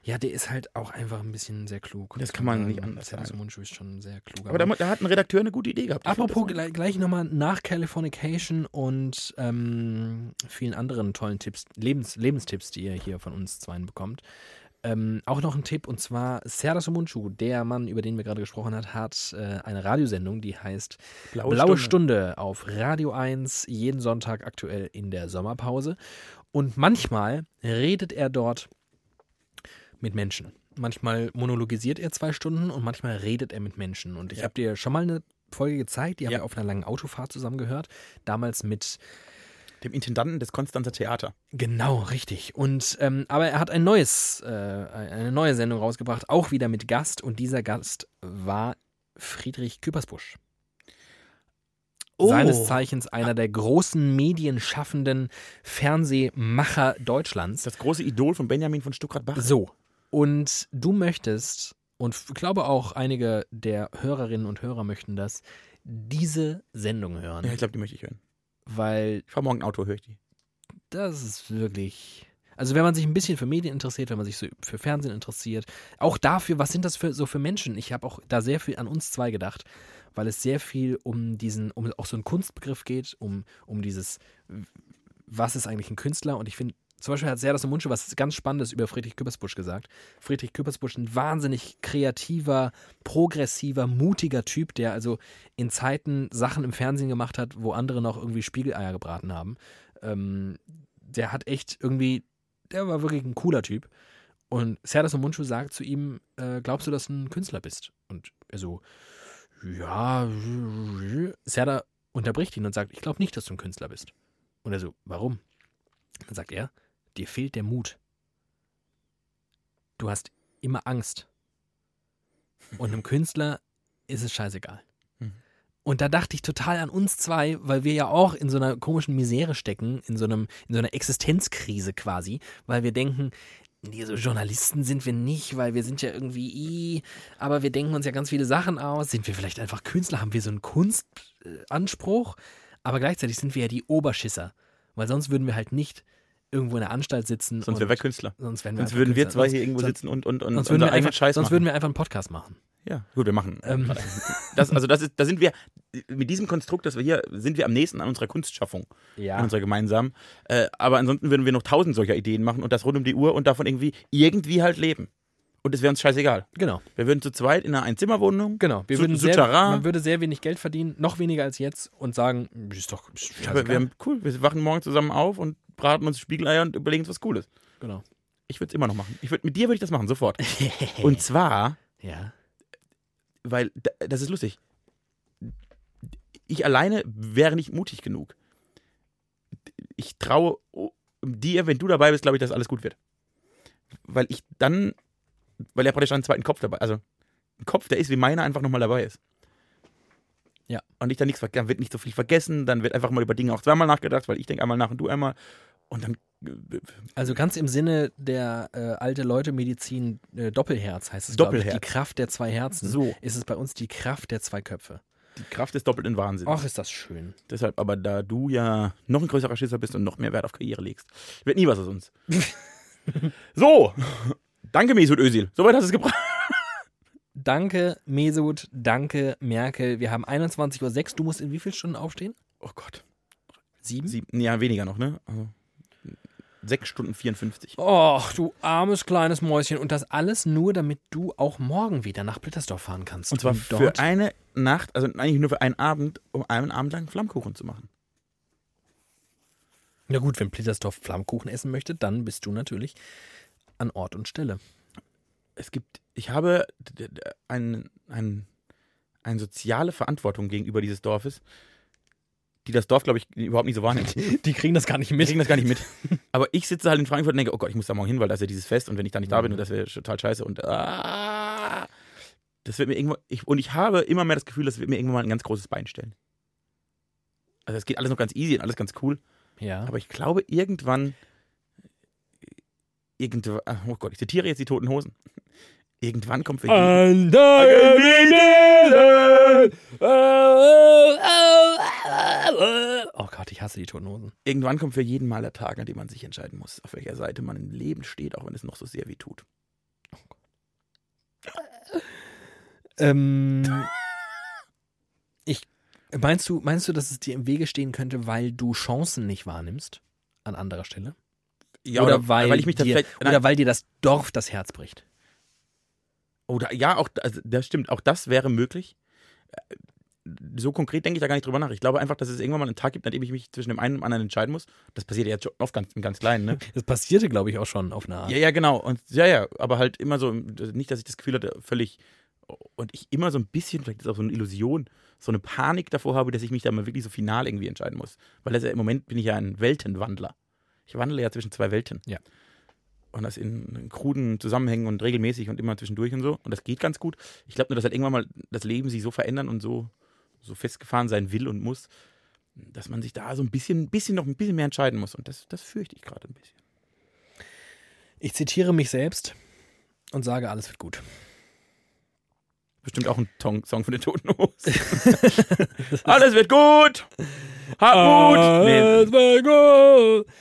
Ja, der ist halt auch einfach ein bisschen sehr klug. Das kann man Ähm, nicht anders Serdar sagen. Somuncu ist schon sehr klug. Aber da, da hat ein Redakteur eine gute Idee gehabt. Apropos gleich, gleich nochmal nach Californication und ähm, vielen anderen tollen Tipps, Lebens, Lebenstipps, die ihr hier von uns zweien bekommt. Ähm, auch noch ein Tipp und zwar Serdar Somuncu, der Mann, über den wir gerade gesprochen haben, hat äh, eine Radiosendung, die heißt Blaue, Blaue Stunde. Stunde auf Radio 1, jeden Sonntag aktuell in der Sommerpause. Und manchmal redet er dort mit Menschen. Manchmal monologisiert er zwei Stunden und manchmal redet er mit Menschen. Und ich Ja. habe dir schon mal eine Folge gezeigt, die haben Ja. wir auf einer langen Autofahrt zusammen gehört. Damals mit Dem Intendanten des Konstanzer Theater. Genau, richtig. Und ähm, aber er hat ein neues, äh, eine neue Sendung rausgebracht, auch wieder mit Gast. Und dieser Gast war Friedrich Küppersbusch. Oh. Seines Zeichens einer der großen medienschaffenden Fernsehmacher Deutschlands. Das große Idol von Benjamin von Stuckrad-Bach. So. Und du möchtest, und ich glaube auch einige der Hörerinnen und Hörer möchten das, diese Sendung hören. Ja, ich glaube, die möchte ich hören. Weil Ich fahre morgen Auto, höre ich die. Das ist wirklich. Also wenn man sich ein bisschen für Medien interessiert, wenn man sich so für Fernsehen interessiert, auch dafür, was sind das für so für Menschen? Ich habe auch da sehr viel an uns zwei gedacht, weil es sehr viel um diesen, um auch so einen Kunstbegriff geht, um, um dieses, was ist eigentlich ein Künstler? Und ich finde, zum Beispiel hat Serdar Mundsche was ganz Spannendes über Friedrich Küppersbusch gesagt. Friedrich Küppersbusch, ein wahnsinnig kreativer, progressiver, mutiger Typ, der also in Zeiten Sachen im Fernsehen gemacht hat, wo andere noch irgendwie Spiegeleier gebraten haben. Ähm, der hat echt irgendwie, der war wirklich ein cooler Typ. Und Serdar Mundschu sagt zu ihm, äh, glaubst du, dass du ein Künstler bist? Und er so, ja, Serdar unterbricht ihn und sagt, ich glaube nicht, dass du ein Künstler bist. Und er so, warum? Dann sagt er, dir fehlt der Mut. Du hast immer Angst. Und einem Künstler ist es scheißegal. Mhm. Und da dachte ich total an uns zwei, weil wir ja auch in so einer komischen Misere stecken, in so, einem, in so einer Existenzkrise quasi, weil wir denken, nee, so Journalisten sind wir nicht, weil wir sind ja irgendwie, i, aber wir denken uns ja ganz viele Sachen aus. Sind wir vielleicht einfach Künstler? Haben wir so einen Kunstanspruch? Aber gleichzeitig sind wir ja die Oberschisser, weil sonst würden wir halt nicht irgendwo in der Anstalt sitzen. Sonst wären wir Künstler. Sonst, wir Sonst würden wir Künstler. zwei sonst, hier irgendwo sonst, sitzen und, und, und Sonst, würden wir, einfach, Scheiß sonst machen. würden wir einfach einen Podcast machen. Ja, gut, wir machen. Ähm. Das, also das ist, da sind wir, mit diesem Konstrukt, das wir hier, sind wir am nächsten an unserer Kunstschaffung, an Ja. unserer gemeinsamen. Äh, aber ansonsten würden wir noch tausend solcher Ideen machen und das rund um die Uhr und davon irgendwie, irgendwie halt leben. Und es wäre uns scheißegal. Genau. Wir würden zu zweit in einer Einzimmerwohnung. Genau. Wir würden sehr, man würde sehr wenig Geld verdienen, noch weniger als jetzt und sagen, ist doch ist Aber wir scheißegal. haben, cool, wir wachen morgen zusammen auf und braten uns Spiegeleier und überlegen uns was Cooles. Genau. Ich würde es immer noch machen. Ich würd, mit dir würde ich das machen, sofort. Und zwar, ja. weil da- das ist lustig. Ich alleine wäre nicht mutig genug. Ich traue dir, wenn du dabei bist, glaube ich, dass alles gut wird. Weil ich dann, weil er praktisch einen zweiten Kopf dabei, also ein Kopf, der ist wie meiner, einfach nochmal dabei ist. Ja. Und ich dann nichts, dann wird nicht so viel vergessen, dann wird einfach mal über Dinge auch zweimal nachgedacht, weil ich denke einmal nach und du einmal. Und dann äh, Also ganz im Sinne der äh, alte Leute Medizin äh, Doppelherz heißt es. glaub Ich, Doppelherz. die Kraft der zwei Herzen. So. Ist es bei uns die Kraft der zwei Köpfe. die Kraft des doppelten Wahnsinns. Ach, ist das schön. Deshalb, aber da du ja noch ein größerer Schisser bist und noch mehr Wert auf Karriere legst, wird nie was aus uns. so, danke Mesut Özil. Soweit hast du es gebracht. Danke, Mesut. Danke, Merkel. Wir haben 21.06 Uhr. Du musst in wie vielen Stunden aufstehen? Oh Gott. Sieben? Sieben, ja, weniger noch, ne? Also, 6 Stunden 54. Och, du armes kleines Mäuschen. Und das alles nur, damit du auch morgen wieder nach Blittersdorf fahren kannst. Und zwar um für eine Nacht, also eigentlich nur für einen Abend, um einen Abend lang Flammkuchen zu machen. Na gut, wenn Blittersdorf Flammkuchen essen möchte, dann bist du natürlich an Ort und Stelle. Es gibt, ich habe ein, ein, eine soziale Verantwortung gegenüber dieses Dorfes, die das Dorf, glaube ich, überhaupt nicht so wahrnimmt. Die kriegen das gar nicht mit. kriegen das gar nicht mit. Aber ich sitze halt in Frankfurt und denke, oh Gott, ich muss da morgen hin, weil da ist ja dieses Fest und wenn ich da nicht da bin, das wäre total scheiße. Und ah, das wird mir irgendwo. Ich, und ich habe immer mehr das Gefühl, das wird mir irgendwann mal ein ganz großes Bein stellen. Also es geht alles noch ganz easy und alles ganz cool. Ja. Aber ich glaube, irgendwann. Irgendwann. Oh Gott, ich zitiere jetzt die toten Hosen. Irgendwann kommt für jeden, Oh Gott, ich hasse die Toten Hosen. irgendwann kommt für jeden mal der Tag, an dem man sich entscheiden muss, auf welcher Seite man im Leben steht, auch wenn es noch so sehr weh tut. Ähm, ich, meinst, du, meinst du, dass es dir im Wege stehen könnte, weil du Chancen nicht wahrnimmst an anderer Stelle? Ja, oder, weil, ich mich dir, oder weil dir das Dorf das Herz bricht? Oder ja, auch also das stimmt, auch das wäre möglich. So konkret denke ich da gar nicht drüber nach. Ich glaube einfach, dass es irgendwann mal einen Tag gibt, an dem ich mich zwischen dem einen und dem anderen entscheiden muss. Das passiert ja jetzt schon oft ganz, im ganz Kleinen, ne? Das passierte, glaube ich, auch schon auf eine Art. Ja, ja, genau. Und ja, ja, aber halt immer so, nicht, dass ich das Gefühl hatte, völlig. Und ich immer so ein bisschen, vielleicht ist das auch so eine Illusion, so eine Panik davor habe, dass ich mich da mal wirklich so final irgendwie entscheiden muss. Weil das ja, im Moment bin ich ja ein Weltenwandler. Ich wandle ja zwischen zwei Welten. Ja. Und das in, in kruden Zusammenhängen und regelmäßig und immer zwischendurch und so. Und das geht ganz gut. Ich glaube nur, dass halt irgendwann mal das Leben sich so verändern und so, so festgefahren sein will und muss, dass man sich da so ein bisschen, bisschen noch ein bisschen mehr entscheiden muss. Und das, das fürchte ich gerade ein bisschen. Ich zitiere mich selbst und sage, alles wird gut. Bestimmt auch ein Tong Song von den Toten Hosen. Alles wird gut! Hab Mut! Nee, Alles wird gut.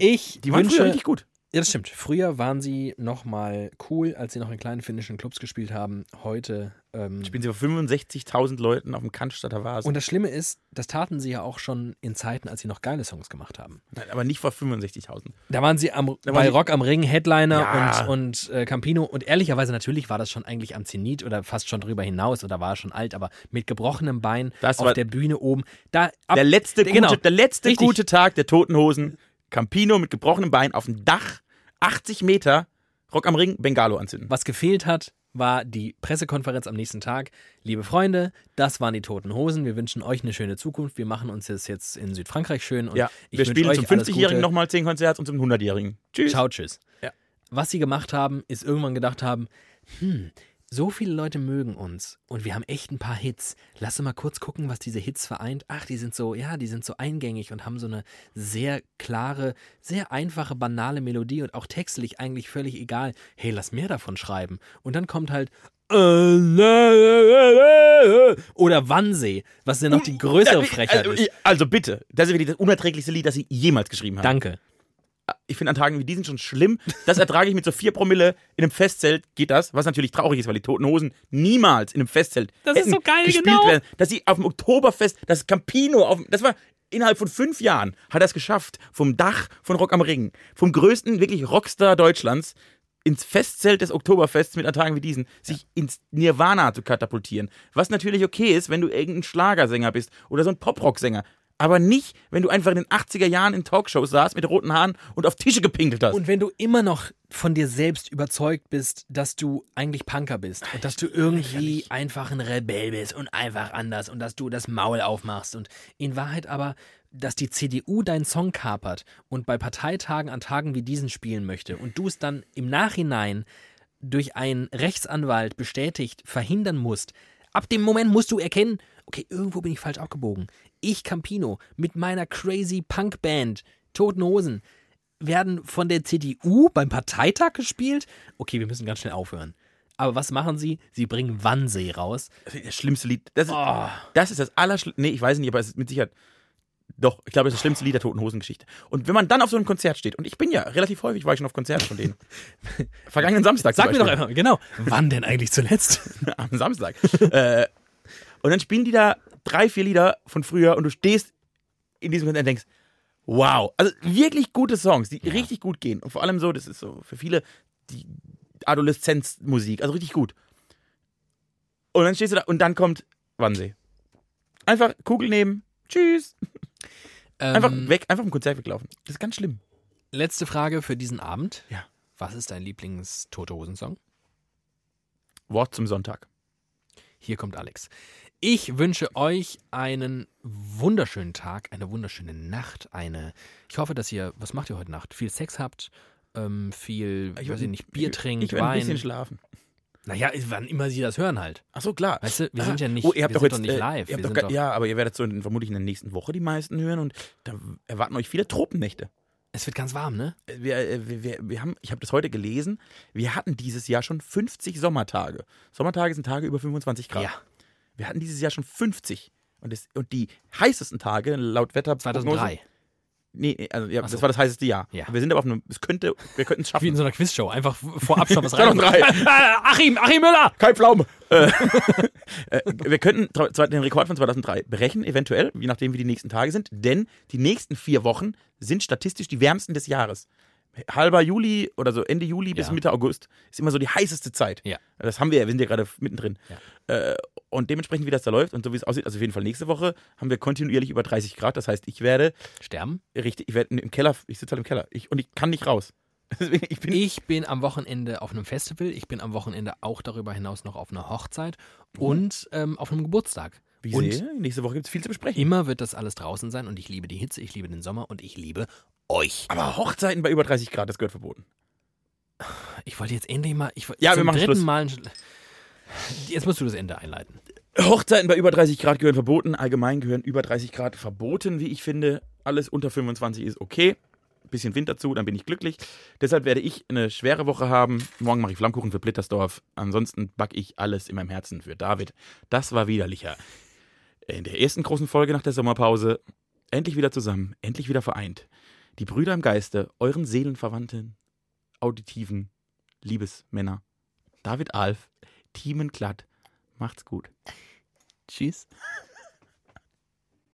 Ich die waren wünsche, früher richtig gut. Ja, das stimmt. Früher waren sie noch mal cool, als sie noch in kleinen finnischen Clubs gespielt haben. Heute. Ähm, Spielen sie vor 65.000 Leuten auf dem Cannstatter Vase. und das Schlimme ist, das taten sie ja auch schon in Zeiten, als sie noch geile Songs gemacht haben. Nein, aber nicht vor 65.000. Da waren sie am, Da bei sie- Rock am Ring, Headliner Ja. und, und äh, Campino. Und ehrlicherweise, natürlich war das schon eigentlich am Zenit oder fast schon drüber hinaus oder war schon alt, aber mit gebrochenem Bein Das auf der Bühne oben. Da, ab, Der letzte, Genau. gute, der letzte Richtig. gute Tag der Toten Hosen. Campino mit gebrochenem Bein auf dem Dach, 80 Meter, Rock am Ring, Bengalo anzünden. Was gefehlt hat, war die Pressekonferenz am nächsten Tag. Liebe Freunde, das waren die Toten Hosen. Wir wünschen euch eine schöne Zukunft. Wir machen uns das jetzt in Südfrankreich schön. Und Ja, wir spielen zum alles 50-Jährigen Gute. nochmal 10 Konzerts und zum 100-Jährigen. Tschüss. Ciao, tschüss. Ja. Was sie gemacht haben, ist irgendwann gedacht haben, hm, so viele Leute mögen uns und wir haben echt ein paar Hits. Lass uns mal kurz gucken, was diese Hits vereint. Ach, die sind so, ja, die sind so eingängig und haben so eine sehr klare, sehr einfache, banale Melodie und auch textlich eigentlich völlig egal. Hey, lass mehr davon schreiben. Und dann kommt halt oder Wannsee, was ja noch die größere Frechheit also, ist. also bitte, das ist wirklich das unerträglichste Lied, das sie jemals geschrieben haben. Danke. Ich finde an Tagen wie diesen schon schlimm. Das ertrage ich mit so vier Promille in einem Festzelt. Geht das? Was natürlich traurig ist, weil die Toten Hosen niemals in einem Festzelt Das ist hätten so geil, gespielt genau. werden. Dass sie auf dem Oktoberfest, das Campino, auf, das war innerhalb von fünf Jahren, hat er es geschafft, vom Dach von Rock am Ring, vom größten wirklich Rockstar Deutschlands, ins Festzelt des Oktoberfests mit an Tagen wie diesen, sich ins Nirvana zu katapultieren. Was natürlich okay ist, wenn du irgendein Schlagersänger bist oder so ein Poprock-Sänger. Aber nicht, wenn du einfach in den 80er Jahren in Talkshows saßt mit roten Haaren und auf Tische gepinkelt hast. Und wenn du immer noch von dir selbst überzeugt bist, dass du eigentlich Punker bist und dass du irgendwie einfach ein Rebell bist und einfach anders und dass du das Maul aufmachst und in Wahrheit aber, dass die CDU deinen Song kapert und bei Parteitagen an Tagen wie diesen spielen möchte und du es dann im Nachhinein durch einen Rechtsanwalt bestätigt verhindern musst, ab dem Moment musst du erkennen, okay, irgendwo bin ich falsch abgebogen. Ich, Campino, mit meiner crazy Punk-Band, Toten Hosen, werden von der CDU beim Parteitag gespielt? Okay, wir müssen ganz schnell aufhören. Aber was machen sie? Sie bringen Wannsee raus. Das ist das schlimmste Lied. Das ist, Oh. das, ist das Allerschlimmste. Nee, ich weiß nicht, aber es ist mit Sicherheit. Doch, ich glaube, es ist das schlimmste Lied der Toten Hosen-Geschichte. Und wenn man dann auf so einem Konzert steht, und ich bin ja relativ häufig, war ich schon auf Konzerten von denen. Vergangenen Samstag. Sag mir doch einfach, genau. Wann denn eigentlich zuletzt? Am Samstag. äh, und dann spielen die da drei, vier Lieder von früher und du stehst in diesem Konzert und denkst, wow. Also wirklich gute Songs, die richtig gut gehen. Und vor allem so, das ist so für viele die Adoleszenzmusik, also richtig gut. Und dann stehst du da und dann kommt Wannsee. Einfach Kugel nehmen, tschüss. Einfach Ähm, weg, einfach vom Konzert weglaufen. Das ist ganz schlimm. Letzte Frage für diesen Abend. Ja. Was ist dein Lieblings-Tote Hosen-Song? Wort zum Sonntag. Hier kommt Alex. Ich wünsche euch einen wunderschönen Tag, eine wunderschöne Nacht, eine. Ich hoffe, dass ihr, was macht ihr heute Nacht? Viel Sex habt, ähm, viel, ich weiß ich nicht, Bier trinkt, Ich werde ein bisschen Wein. schlafen. Naja, wann immer sie das hören halt. Ach so, klar. Weißt du, wir Ah, sind ja nicht, oh, ihr habt wir doch sind jetzt, doch nicht äh, live. Ihr habt doch, doch, ja, aber ihr werdet so in, vermutlich in der nächsten Woche die meisten hören und da erwarten euch viele Tropennächte. es wird ganz warm, ne? Wir, äh, wir, wir, wir haben, ich habe das heute gelesen, wir hatten dieses Jahr schon 50 Sommertage. Sommertage sind Tage über 25 Grad. Ja. Wir hatten dieses Jahr schon 50. Und, das, und die heißesten Tage, laut Wetter 2003. Nee, also ja, so. das war das heißeste Jahr. Ja. Wir sind aber auf einem, es könnte, wir könnten es Wie schaffen. in so einer Quizshow. Einfach vorab schon was rein. 2003. Achim, Achim Müller! Kein Pflaume. äh, äh, wir könnten den Rekord von 2003 brechen, eventuell, je nachdem, wie die nächsten Tage sind, denn die nächsten vier Wochen sind statistisch die wärmsten des Jahres. Halber Juli oder so Ende Juli bis Ja. Mitte August ist immer so die heißeste Zeit. Ja. Das haben wir ja, wir sind ja gerade mittendrin. Äh, und dementsprechend, wie das da läuft und so wie es aussieht, also auf jeden Fall nächste Woche haben wir kontinuierlich über 30 Grad. Das heißt, ich werde Sterben? richtig, ich werde im Keller, ich sitze halt im Keller ich, und ich kann nicht raus. Deswegen, ich bin Ich bin am Wochenende auf einem Festival. Ich bin am Wochenende auch darüber hinaus noch auf einer Hochzeit Mhm. und ähm, auf einem Geburtstag. wie und sehe, nächste Woche gibt es viel zu besprechen. immer wird das alles draußen sein und ich liebe die Hitze, ich liebe den Sommer und ich liebe euch. Aber Hochzeiten bei über 30 Grad, das gehört verboten. Ich wollte jetzt endlich mal. Ich, Ja, zum wir machen dritten Schluss. Mal. Jetzt musst du das Ende einleiten. Hochzeiten bei über 30 Grad gehören verboten. Allgemein gehören über 30 Grad verboten, wie ich finde. Alles unter 25 ist okay. Bisschen Wind dazu, dann bin ich glücklich. Deshalb werde ich eine schwere Woche haben. Morgen mache ich Flammkuchen für Blittersdorf. Ansonsten backe ich alles in meinem Herzen für David. Das war widerlicher. In der ersten großen Folge nach der Sommerpause. Endlich wieder zusammen, endlich wieder vereint. Die Brüder im Geiste, euren Seelenverwandten, auditiven Liebesmänner. David Alf, Teamen Glatt. Macht's gut. Tschüss.